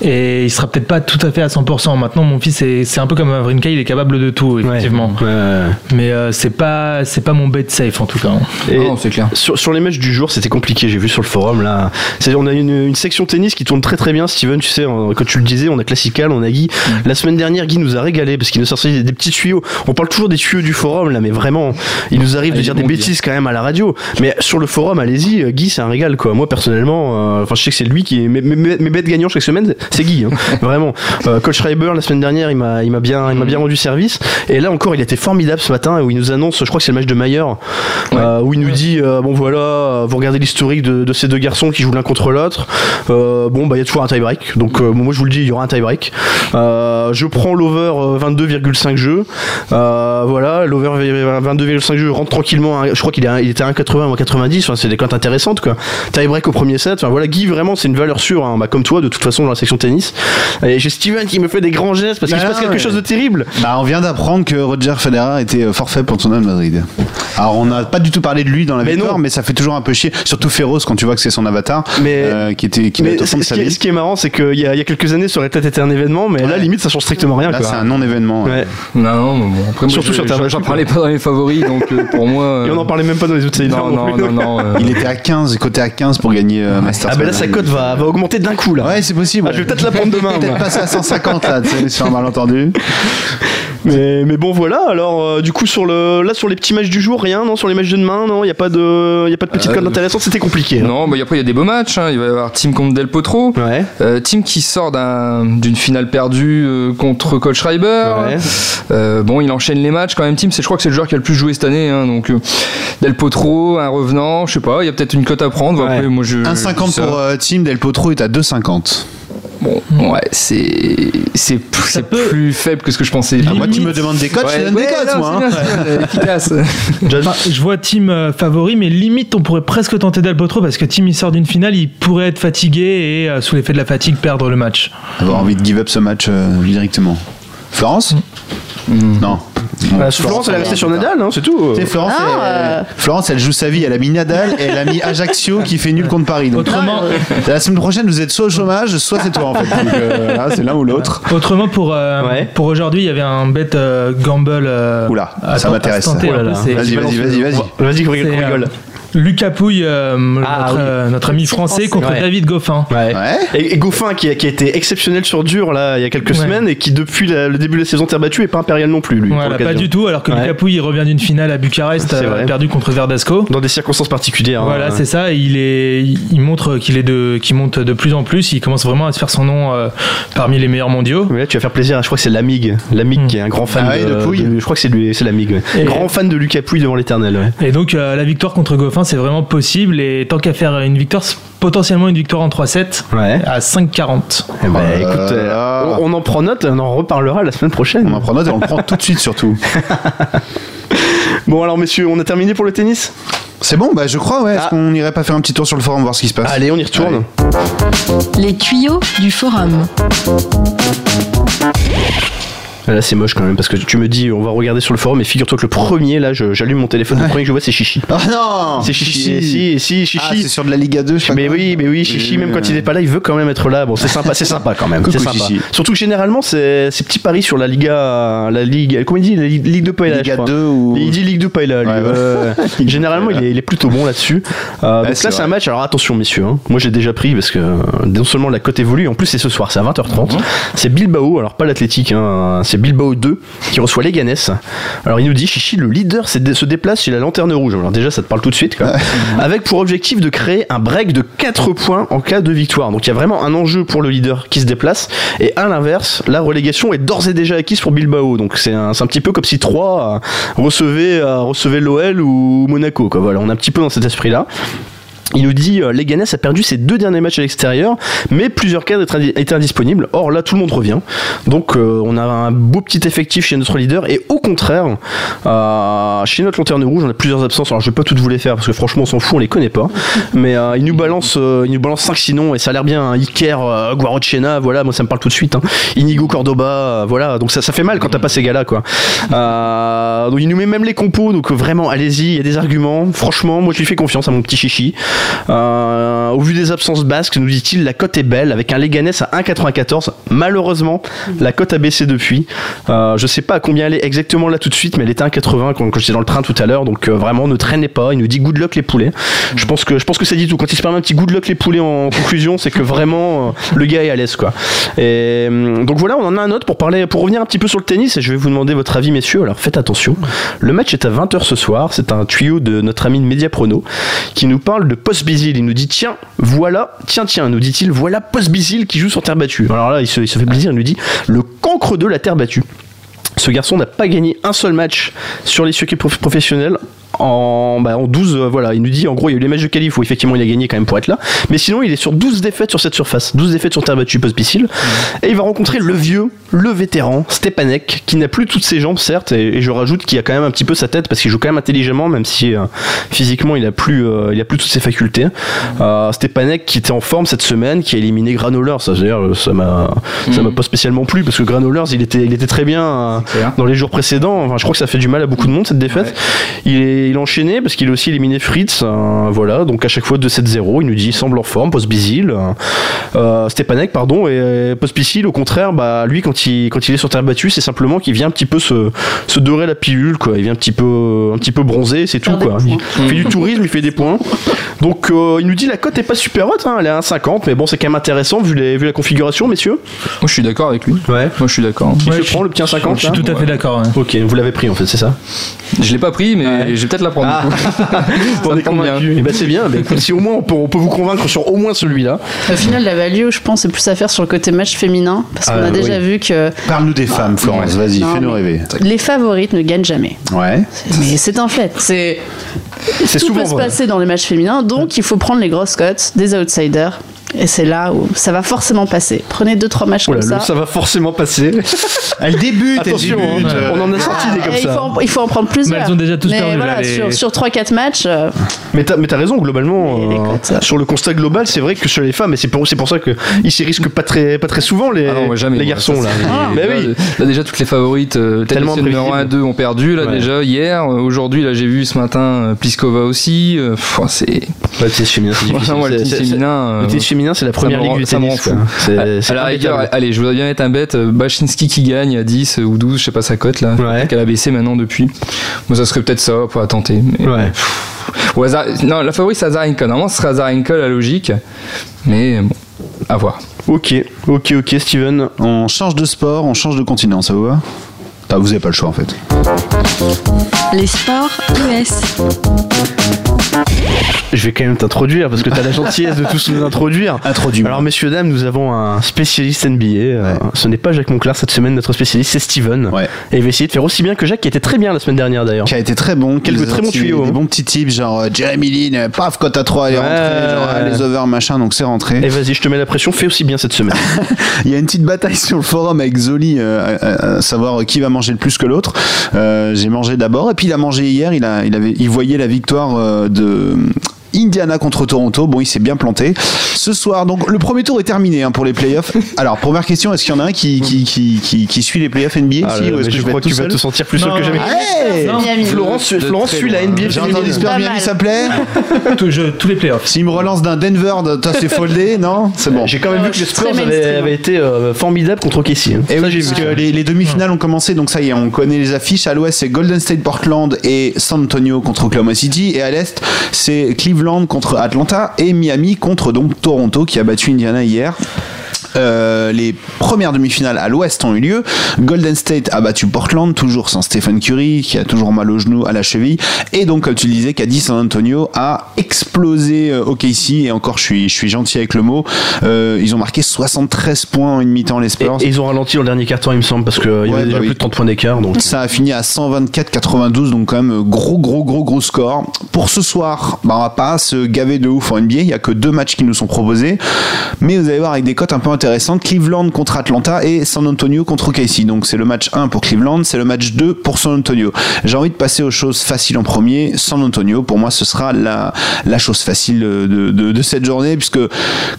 et il sera peut-être pas tout à fait à 100%. Maintenant, mon fils, c'est c'est un peu comme Avrinka, il est capable de tout, effectivement. Ouais, ouais, ouais. Mais euh, c'est pas, c'est pas mon bet safe en tout cas. Et Non, c'est clair. sur, sur les matchs du jour, c'était compliqué. J'ai vu sur le forum là. On a une, une section tennis qui tourne très très bien. Steven, tu sais, en- quand tu le disais, on a Classical, on a Guy. La semaine dernière, Guy nous a régalé parce qu'il nous sortait des, des petits tuyaux. On parle toujours des tuyaux du forum là, mais vraiment, il nous arrive Ah, de dire des bon, bêtises quand même à la radio. Mais sur le forum, allez-y, euh, Guy, c'est un régal quoi. Moi personnellement, euh, enfin, je sais que c'est lui qui est mes, mes, mes bêtes gagnants chaque semaine, c'est Guy. hein. vraiment. Euh, Coach Schreiber la semaine dernière, il m'a, il m'a bien, il m'a bien rendu service. Et là encore, il était formidable ce matin où il nous annonce, je crois que c'est le match de Mayer, euh, où il nous dit bon voilà, vous regardez l'historique de, de ces deux garçons qui jouent l'un contre l'autre. Euh, bon bah il y a toujours un tie break. Donc euh, moi je vous le dis, il y aura un tie break. Euh, je prends l'over euh, 22,5 jeux. Voilà, l'over 22,5 jeux rentre tranquillement. Je crois qu'il était à 1,80 ou à 90. Enfin, c'est des cotes intéressantes quoi. Tie break au premier set. Enfin voilà, Guy vraiment c'est une valeur sûre. hein. Bah, comme toi de toute façon dans la section tennis. Et j'ai Steven qui me fait des grands gestes parce qu'il se Ah, passe quelque ouais. chose de terrible. Bah, on vient d'apprendre que Roger Federer était forfait pour le tournoi de Madrid. Alors on n'a pas du tout parlé de lui dans la Mais victoire, non. mais ça fait toujours un peu chier. Surtout Féroce quand tu vois que c'est son avatar, Mais- euh, qui était qui va Mais être au fond de ce qui, est, vie. ce qui est marrant, c'est qu'il y, a- y quelques années, ça aurait peut-être été un événement, mais là, Ouais. limite, ça change strictement rien. Là c'est un non-événement. Ouais. Non, non, mais bon, après, moi, Surtout je, sur ta je- j'en parlais pas dans les favoris, donc euh, pour moi. euh, Et on n'en parlait même pas dans les outsiders. Non, non, non, non. euh, Il était à 15, côté à 15 pour gagner euh, Masters. Ah, bah là, sa cote va, va augmenter d'un coup, là. Ouais, c'est possible. Ah, je vais peut-être la prendre demain. Peut-être moi. passer à 150 là, sur un malentendu. Mais, mais bon, voilà. Alors, euh, du coup, sur le, là, sur les petits matchs du jour, rien, non Sur les matchs de demain, non Il n'y a pas de, il y a pas de petites Euh, cotes intéressantes. C'était compliqué. hein. Non, mais après il y a des beaux matchs. Il va y avoir Team contre Del Potro. Ouais. Euh, team qui sort d'un- d'une finale perdue euh, contre Coach Schreiber. Ouais. Euh, bon, il enchaîne les matchs quand même. Team, c'est je crois que c'est le joueur qui a le plus joué cette année. hein. donc euh, Del Potro, un revenant, je sais pas. Il y a peut-être une cote à prendre. Ouais. Après, moi je. 1,50 ça- pour euh, Team Del Potro est à 2,50. Bon, ouais, c'est c'est c'est plus faible que ce que je pensais. Ah, moi, tu me demandes des cotes, je donne des cotes, non, moi. c'est hein. efficace. Enfin, je vois Tim euh, favori, mais limite, on pourrait presque tenter Delpotro parce que Tim, il sort d'une finale, il pourrait être fatigué et, euh, sous l'effet de la fatigue, perdre le match. Avoir envie de give up ce match euh, directement. Florence Non. Bah, Florence, elle est restée sur Nadal, hein, c'est tout. Florence, Ah, elle, euh. Florence, elle joue sa vie. Elle a mis Nadal et elle a mis Ajaccio qui fait nul contre Paris. Donc, Autrement, la semaine prochaine, vous êtes soit au chômage, soit c'est toi en fait. Donc, euh, là, c'est l'un ou l'autre. autrement pour, euh, Ouais. pour aujourd'hui, il y avait un bet euh, gamble. euh, Oula, ça m'intéresse, Vas-y, vas-y, vas-y, vas-y. Vas-y, qu'on rigole. Lucas Pouille, euh, Ah, notre, oui. euh, notre ami français, Français. contre Ouais. David Goffin. Ouais. Ouais. Et, et Goffin qui a, qui a été exceptionnel sur dur là il y a quelques Ouais. semaines et qui depuis la- le début de la saison terre battue est pas impérial non plus lui. Voilà, pas du tout, alors que Ouais. Lucas Pouille, il revient d'une finale à Bucarest, euh, perdu contre Verdasco. Dans des circonstances particulières. Voilà, hein. c'est ça. et Il est, il montre qu'il est de, qu'il monte de plus en plus. Il commence vraiment à se faire son nom euh, parmi les meilleurs mondiaux. Mais là, tu vas faire plaisir. Je crois que c'est Lamig. Lamig Hmm. qui est un grand fan Ah ouais, de Pouille Je crois que c'est lui, c'est Lamig. Grand fan de Lucas Pouille devant l'éternel. ouais. Et donc euh, la victoire contre Goffin, c'est vraiment possible. Et tant qu'à faire une victoire, potentiellement une victoire en 3-7 Ouais. à 5-40. Eh ben, écoute, euh, on, en prend note, on en reparlera la semaine prochaine. On en prend note et on le prend tout de suite surtout. Bon alors messieurs, on a terminé pour le tennis? C'est bon, bah je crois, ouais. Est-ce Ah. qu'on irait pas faire un petit tour sur le forum voir ce qui se passe? Allez, on y retourne. Les tuyaux du forum. Là c'est moche quand même parce que tu me dis on va regarder sur le forum et figure-toi que le premier là j'allume mon téléphone, le premier que je vois c'est Chichi. Oh non C'est Chichi. Et si, si, Chichi. Ah, c'est sur de la Liga 2, je pas Mais oui, mais oui, Chichi, même quand il est pas là, il veut quand même être là. Bon, c'est sympa, c'est sympa quand même. C'est sympa. Surtout que généralement, c'est ces petits paris sur la Liga, la Ligue, comment il dit, la Ligue Ligue de Paella, je Liga crois. 2 ou. Il dit Ligue de Paella. Euh, généralement, il est, plutôt bon là-dessus. Euh, donc là, c'est un match. Alors attention, messieurs. hein. Moi, j'ai déjà pris parce que euh, non seulement la cote évolue, en plus, c'est ce soir, c'est à 20h30. Mhm. C'est Bilbao, alors pas l'Athletic, hein, c'est Bilbao 2 qui reçoit Leganés. Alors il nous dit, Chichi, le leader se déplace chez la lanterne rouge. Alors déjà, ça te parle tout de suite, quoi. Avec pour objectif de créer un break de 4 points en cas de victoire. Donc il y a vraiment un enjeu pour le leader qui se déplace. Et à l'inverse, la relégation est d'ores et déjà acquise pour Bilbao. Donc c'est un, petit peu comme si 3 recevait, recevait l'OL ou Monaco. Quoi. Voilà, on est un petit peu dans cet esprit-là. Il nous dit euh, Leganés a perdu ses deux derniers matchs à l'extérieur, mais plusieurs cadres étaient indi- étaient indisponibles. Or là, tout le monde revient. Donc euh, on a un beau petit effectif chez notre leader. Et au contraire, euh, chez notre lanterne rouge, on a plusieurs absences. Alors je vais pas toutes vous les faire parce que franchement, on s'en fout, on les connaît pas. Mais euh, il nous balance, euh, il nous balance 5 sinon et ça a l'air bien. hein. Iker, euh, Guarocena, voilà, moi ça me parle tout de suite. hein. Inigo Cordoba, voilà. Donc ça, ça fait mal quand t'as pas ces gars-là, quoi. Euh, donc il nous met même les compos. Donc vraiment, allez-y, il y a des arguments. Franchement, moi je lui fais confiance à mon petit chichi. Euh, au vu des absences basques, nous dit-il, la cote est belle avec un Leganés à 1,94. Malheureusement, la cote a baissé depuis. Euh, je sais pas à combien elle est exactement là tout de suite, mais elle était à 1,80 quand, j'étais dans le train tout à l'heure. Donc euh, vraiment, ne traînez pas. Il nous dit good luck les poulets. Je pense que je pense que ça dit tout. Quand il se permet un petit good luck les poulets en conclusion, c'est que vraiment euh, le gars est à l'aise quoi. Euh, donc voilà, on en a un autre pour parler, pour revenir un petit peu sur le tennis. Et je vais vous demander votre avis, messieurs. Alors faites attention. Le match est à 20h ce soir. C'est un tuyau de notre ami de qui nous parle de Post Bisil. Il nous dit tiens, voilà, tiens, tiens, nous dit-il, voilà Post Bisil qui joue sur terre battue. Alors là, il se, fait plaisir. Il nous dit le cancre de la terre battue. Ce garçon n'a pas gagné un seul match sur les circuits prof- professionnels en, bah, en 12, euh, voilà, il nous dit en gros il y a eu les matchs de qualif où effectivement il a gagné quand même pour être là, mais sinon il est sur 12 défaites sur cette surface, 12 défaites sur terre battue post-piscile, et il va rencontrer le vieux, le vétéran, Stepanek, qui n'a plus toutes ses jambes certes, et, et je rajoute qu'il a quand même un petit peu sa tête parce qu'il joue quand même intelligemment, même si euh, physiquement il a plus, euh, il a plus toutes ses facultés. Euh, Stepanek qui était en forme cette semaine, qui a éliminé Granollers, ça, d'ailleurs, ça m'a, ça m'a pas spécialement plu parce que Granollers il était, il était très bien dans les jours précédents. Enfin, je crois que ça fait du mal à beaucoup de monde cette défaite. Il, est, il a enchaîné parce qu'il a aussi éliminé Fritz. euh, voilà, donc à chaque fois 2-7-0. Il nous dit il semble en forme, post-bisil. Euh, Stepanek, pardon. Et euh, post-bisil, au contraire, bah, lui, quand il, quand il est sur terre battue, c'est simplement qu'il vient un petit peu se, se dorer la pilule. Quoi. Il vient un petit peu, un petit peu bronzer, c'est tout. Quoi. Il fait du tourisme, il fait des points. Donc euh, il nous dit la cote est pas super haute, hein, elle est à 1,50, mais bon, c'est quand même intéressant vu, les, vu la configuration, messieurs. Moi, je suis d'accord avec lui. Ouais. Moi, je suis d'accord. Qui Ouais, se je prend le petit 1,50 Je suis là tout à fait d'accord. ouais. Ok, vous l'avez pris en fait, c'est ça? Je l'ai pas pris, mais Ouais. je vais peut-être la prendre. Ah. du coup. On est tombe bien. convaincu. Eh ben, c'est bien. Écoute, si au moins on peut, on peut vous convaincre sur au moins celui-là. Au final, la value, je pense, c'est plus à faire sur le côté match féminin, parce qu'on Ah, a déjà oui. vu que Parle-nous des femmes, Florence, vas-y, fais-nous mais- rêver. les favorites ne gagnent jamais. Ouais. Mais c'est un fait. C'est C'est tout souvent peut se passer dans les matchs féminins, donc il faut prendre les grosses cotes des outsiders. Et c'est là où ça va forcément passer. Prenez deux trois matchs Oula, comme ça. ça va forcément passer. Elle débute, elle Attention, débute. hein, euh, on en a sorti des comme Et il, ça. faut en, il faut en prendre plusieurs. Mais elles ont déjà tous Mais perdu, voilà, là, les- sur, sur 3-4 matchs, euh, Mais t'as, mais t'as raison, globalement, euh, sur le constat global, c'est vrai que sur les femmes, et c'est pour, c'est pour ça qu'ils s'y risquent pas très, pas très souvent, les, Ah non, moi, jamais, les garçons. ça, là. c'est- Ah. Mais oui. là, déjà, toutes les favorites, euh, Tellement numéro 1 imprévisible. 2 ont perdu, là, Ouais. déjà, hier. Euh, Aujourd'hui, là, j'ai vu ce matin euh, Pliskova aussi. Euh, c'est. Tennis féminin, c'est C'est- féminin. la première ligue du tennis. fou. quoi. C'est, à c'est la rigueur, allez, je voudrais bien mettre un bet. euh, Bachinski qui gagne à 10 ou 12, je sais pas sa cote là. Ouais. Qu'elle a baissé maintenant depuis. Moi, ça serait peut-être ça pour la tenter. Mais, Ouais. Ou Azar- Non, la favorite c'est Azarenka. Normalement, ce serait Azarenka la logique. Mais bon, à voir. Ok, ok, ok, Steven. On change de sport, on change de continent, ça vous va? Vous avez pas le choix en fait. Les sports US. Je vais quand même t'introduire parce que t'as la gentillesse de tous nous introduire. Introduis-moi. Alors, messieurs, dames, nous avons un spécialiste NBA. Euh, Ce n'est pas Jacques Monclar cette semaine, notre spécialiste, c'est Steven. Ouais. Et il va essayer de faire aussi bien que Jacques, qui était très bien la semaine dernière d'ailleurs. Qui a été très bon. Quelques très bons tuyaux, Des hein. bons petits tips, genre euh, Jeremy Lin, euh, paf, cote à 3, elle est Ouais. rentrée. Genre, ah, les over, machin, donc c'est rentré. Et vas-y, je te mets la pression, fais aussi bien cette semaine. Il y a une petite bataille sur le forum avec Zoli, euh, à, à savoir qui va manger le plus que l'autre. Euh, J'ai mangé d'abord, et puis il a mangé hier. Il, a, il, avait, il voyait la victoire euh, de. Indiana contre Toronto, bon il s'est bien planté. Ce soir, donc le premier tour est terminé hein, pour les playoffs. Alors première question, est-ce qu'il y en a un qui, qui, qui, qui, qui suit les playoffs NBA Ah ici, là là, ou est-ce mais que je crois que tu vas te sentir plus seul Non, que jamais. Florence, Florence suit la. NBA J'ai entendu Miami, ça plaît Tout- je- tous les playoffs. S'il me relance d'un Denver, de- toi c'est foldé, non? C'est bon. J'ai quand même vu que les Spurs avaient, été euh, formidables contre OKC. hein. Et Ça, oui, parce que les, les demi-finales ont commencé, donc ça y est, on connaît les affiches. À l'ouest, c'est Golden State Portland et San Antonio contre Oklahoma City. Et à l'est, c'est Cleveland contre Atlanta et Miami contre donc Toronto qui a battu Indiana hier. Euh, les premières demi-finales à l'ouest ont eu lieu. Golden State a battu Portland, toujours sans Stephen Curry, qui a toujours mal au genou, à la cheville. Et donc, comme tu le disais, Caddy San Antonio a explosé euh, OKC. Et encore, je suis, je suis gentil avec le mot. Euh, ils ont marqué 73 points en une mi-temps, les Et, Spurs. et ils ont ralenti dans le dernier carton, il me semble, parce qu'il y avait déjà bah oui. plus de 30 points d'écart. Donc. Ça a fini à 124-92, donc quand même gros, gros, gros, gros score. Pour ce soir, bah, on va pas se gaver de ouf en NBA. Il y a que deux matchs qui nous sont proposés, mais vous allez voir avec des cotes un peu intéressantes. Cleveland contre Atlanta et San Antonio contre OKC. Donc c'est le match 1 pour Cleveland, c'est le match 2 pour San Antonio. J'ai envie de passer aux choses faciles en premier. San Antonio, pour moi, ce sera la, la chose facile de, de, cette journée, puisque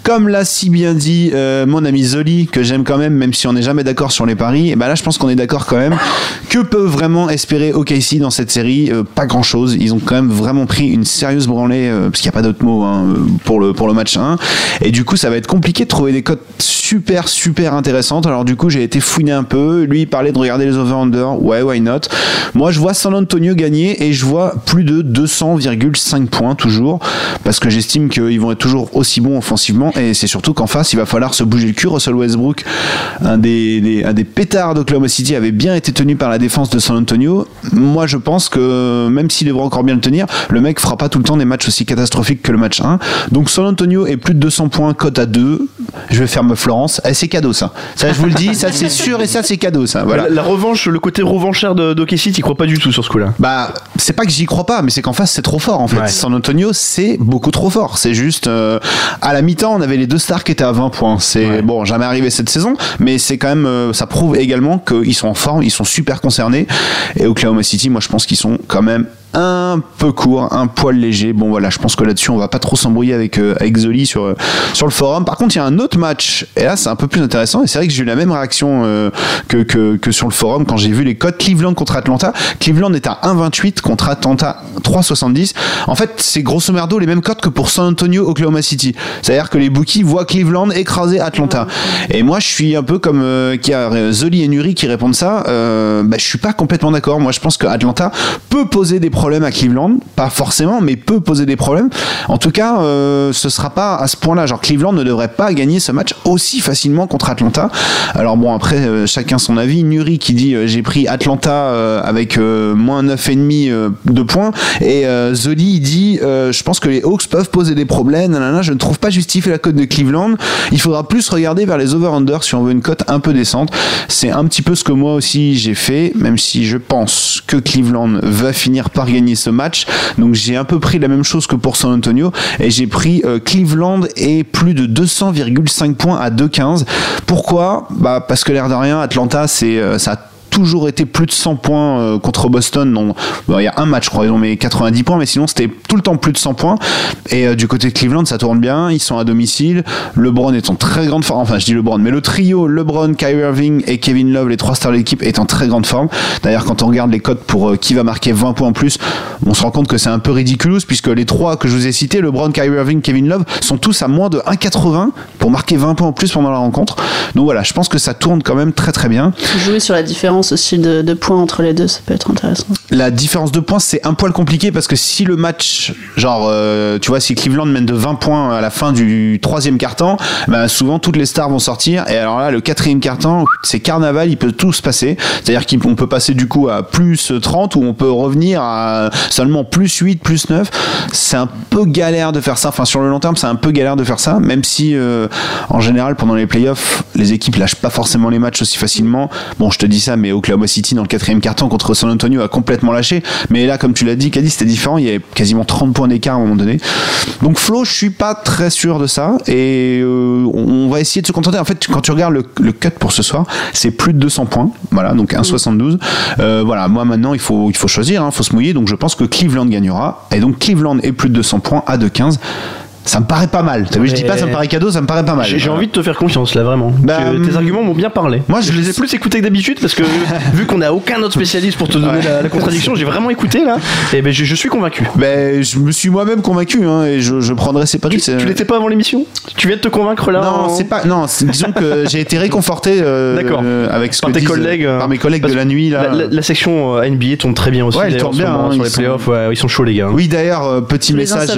comme l'a si bien dit euh, mon ami Zoli, que j'aime quand même, même si on n'est jamais d'accord sur les paris, et ben là je pense qu'on est d'accord quand même. Que peut vraiment espérer OKC dans cette série? Euh, Pas grand chose. Ils ont quand même vraiment pris une sérieuse branlée, euh, parce qu'il n'y a pas d'autre mot hein, pour, le, pour le match 1. Et du coup, ça va être compliqué de trouver des cotes super, super intéressantes. Alors du coup, j'ai été fouiner un peu. Lui, il parlait de regarder les over-under. Ouais, why not? Moi, je vois San Antonio gagner et je vois plus de 200,5 points toujours, parce que j'estime qu'ils vont être toujours aussi bons offensivement. Et c'est surtout qu'en face, il va falloir se bouger le cul. Russell Westbrook, un des, un des pétards d'Oklahoma City, avait bien été tenu par la défense de San Antonio. Moi, je pense que même s'il devrait encore bien le tenir, le mec fera pas tout le temps des matchs aussi catastrophiques que le match 1. Donc San Antonio est plus de 200 points, cote à 2. Je vais faire me Florence. Eh, c'est cadeau ça. Ça, je vous le dis, ça c'est sûr et ça c'est cadeau ça. Voilà. La, la revanche, le côté revanchard de d'OKC, t'y crois pas du tout sur ce coup-là. Bah, c'est pas que j'y crois pas, mais c'est qu'en face c'est trop fort en fait. Ouais. San Antonio, c'est beaucoup trop fort. C'est juste euh, à la mi-temps, on avait les deux stars qui étaient à 20 points. C'est Ouais. bon, jamais arrivé cette saison, mais c'est quand même, euh, ça prouve également qu'ils sont en forme, ils sont super concernés. Et Oklahoma City, moi je pense qu'ils sont quand même un peu court, un poil léger. Bon voilà, je pense que là-dessus on va pas trop s'embrouiller avec euh, avec Zoli sur euh, sur le forum. Par contre, il y a un autre match et là c'est un peu plus intéressant et c'est vrai que j'ai eu la même réaction euh, que, que sur le forum quand j'ai vu les codes Cleveland contre Atlanta. Cleveland est à 1,28 contre Atlanta 3,70. En fait, c'est grosso merdo les mêmes codes que pour San Antonio, Oklahoma City. C'est-à-dire que les bookies voient Cleveland écraser Atlanta. Et moi, je suis un peu comme qui a Zoli et Nuri qui répondent ça. Bah, je suis pas complètement d'accord. Moi, je pense que Atlanta peut poser des problèmes à Cleveland, pas forcément, mais peut poser des problèmes. En tout cas, euh, ce sera pas à ce point-là. Genre Cleveland ne devrait pas gagner ce match aussi facilement contre Atlanta. Alors bon, après euh, chacun son avis. Nuri qui dit euh, j'ai pris Atlanta euh, avec moins 9,5 euh, de points et Zoli dit je pense que les Hawks peuvent poser des problèmes. nanana, je ne trouve pas justifier la cote de Cleveland. Il faudra plus regarder vers les over-under si on veut une cote un peu décente. C'est un petit peu ce que moi aussi j'ai fait, même si je pense que Cleveland va finir par gagner ce match. Donc j'ai un peu pris la même chose que pour San Antonio et j'ai pris euh, Cleveland et plus de 200,5 points à 2,15. Pourquoi? Bah parce que l'air de rien, Atlanta, c'est euh, ça toujours été plus de 100 points euh, contre Boston. Bon, il y a un match, je crois, ils ont mis 90 points, mais sinon c'était tout le temps plus de 100 points. Et euh, du côté de Cleveland, ça tourne bien. Ils sont à domicile. LeBron est en très grande forme. Enfin, je dis LeBron, mais le trio LeBron, Kyrie Irving et Kevin Love, les trois stars de l'équipe, est en très grande forme. D'ailleurs, quand on regarde les codes pour euh, qui va marquer 20 points en plus, on se rend compte que c'est un peu ridicule puisque les trois que je vous ai cités, LeBron, Kyrie Irving, Kevin Love, sont tous à moins de 1,80 pour marquer 20 points en plus pendant la rencontre. Donc voilà, je pense que ça tourne quand même très très bien. Jouer sur la différence aussi de, points entre les deux, ça peut être intéressant. La différence de points, c'est un poil compliqué parce que si le match, genre, euh, tu vois, si Cleveland mène de 20 points à la fin du troisième quart-temps, ben, souvent toutes les stars vont sortir. Et alors là, le quatrième quart-temps, c'est carnaval, il peut tout se passer. C'est-à-dire qu'on peut passer du coup à plus 30 ou on peut revenir à seulement plus 8, plus 9. C'est un peu galère de faire ça. Enfin, sur le long terme, c'est un peu galère de faire ça, même si euh, en général, pendant les playoffs, les équipes lâchent pas forcément les matchs aussi facilement. Bon, je te dis ça, mais Oklahoma City dans le quatrième quart-temps contre San Antonio a complètement lâché. Mais là, comme tu l'as dit, Caddy, c'était différent. Il y avait quasiment 30 points d'écart à un moment donné. Donc Flo, je suis pas très sûr de ça. Et euh, on va essayer de se contenter. En fait, quand tu regardes le, le cut pour ce soir, c'est plus de 200 points. Voilà, donc 1,72. Euh, voilà, moi maintenant, il faut, il faut choisir, il faut se mouiller. Donc je pense que Cleveland gagnera. Et donc Cleveland est plus de 200 points à 2,15. Ça me paraît pas mal. T'as vu, je dis pas ça me paraît cadeau, ça me paraît pas mal. J'ai envie de te faire confiance là vraiment. Bah, Que hum, tes arguments m'ont bien parlé. moi, je je les ai plus écoutés que d'habitude parce que vu qu'on n'a aucun autre spécialiste pour te donner la, la contradiction, j'ai vraiment écouté là. Et ben je, je suis convaincu. Ben, je me suis moi-même convaincu hein, et je, je prendrai ces paris. Tu, tu l'étais pas avant l'émission? Tu viens de te convaincre là Non, en- c'est pas. Non, disons que j'ai été réconforté euh, D'accord. euh, avec ce Par que tes disent, collègues, euh, euh, par mes collègues de la nuit là. La, la- la section euh, NBA tourne très bien aussi. Ouais, elle ce bien, moment, hein, sur les sont- playoffs. Ouais, ils sont chauds les gars. Oui, d'ailleurs, euh, petit les message.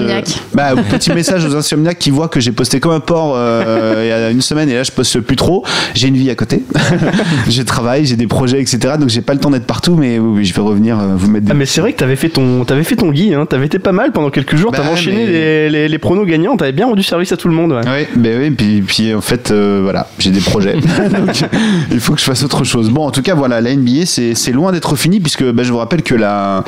bah, petit message aux insomniaques qui voient que j'ai posté comme un porc euh, il y a une semaine et là je poste plus trop. J'ai une vie à côté. je travaille, j'ai des projets, etc. Donc j'ai pas le temps d'être partout, mais oui, je vais revenir euh, vous mettre des. Ah mais c'est vrai que t'avais fait ton t'avais fait ton Guy, hein. t'avais été pas mal pendant quelques jours, Bah, t'avais enchaîné mais- les, les, les pronos gagnants, t'avais bien rendu service à tout le monde. Ouais. Oui, ben oui, puis, puis en fait, euh, voilà, j'ai des projets. Donc, il faut que je fasse autre chose. Bon, en tout cas, voilà, la NBA, c'est loin d'être fini, puisque ben, je vous rappelle que la,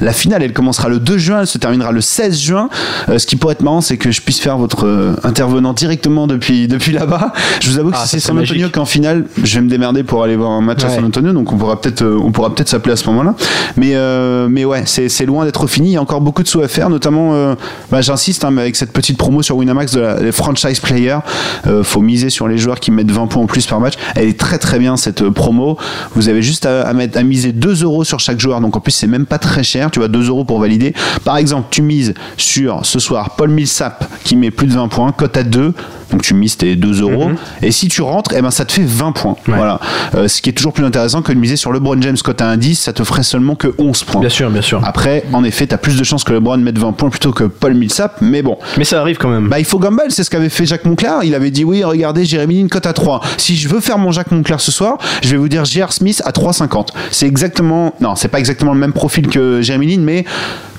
la finale, elle commencera le 2 juin, elle se terminera le 16 juin. Euh, ce qui pourrait être marrant, c'est que je puisse faire votre euh, intervenant directement depuis, depuis là-bas. Je vous avoue que Ah, si c'est San Antonio qu'en finale, je vais me démerder pour aller voir un match à Ouais. San Antonio, donc on pourra peut-être euh, on pourra peut-être s'appeler à ce moment-là. Mais, euh, mais ouais, c'est loin d'être fini. Il y a encore beaucoup de sous à faire, notamment, euh, bah, j'insiste, hein, avec cette petite promo sur Winamax de la, les franchise players. Euh, faut miser sur les joueurs qui mettent 20 points en plus par match. Elle est très très bien cette promo. Vous avez juste à, à mettre, à miser 2 euros sur chaque joueur. Donc en plus, c'est même pas très cher. Tu vois, 2 euros pour valider. Par exemple, tu mises sur ce soir Paul Millsap qui met plus de 20 points, cote à 2. Donc tu mises tes 2 euros. Et si tu rentres, eh ben, ça te fait 20 points. Ouais. Voilà. Euh, ce qui est toujours plus intéressant que de miser sur LeBron James cote à 10, ça te ferait seulement que 11 points. Bien sûr, bien sûr. Après, en effet, tu as plus de chances que LeBron mette 20 points plutôt que Paul Millsap, mais bon. Mais ça arrive quand même. Bah, il faut gamble, c'est ce qu'avait fait Jacques Monclar. Il avait dit oui, regardez, Jérémy Lin cote à 3. Si je veux faire mon Jacques Monclar ce soir, je vais vous dire J.R. Smith à 3,50. C'est exactement, non, c'est pas exactement le même profil que Jérémy Lin, mais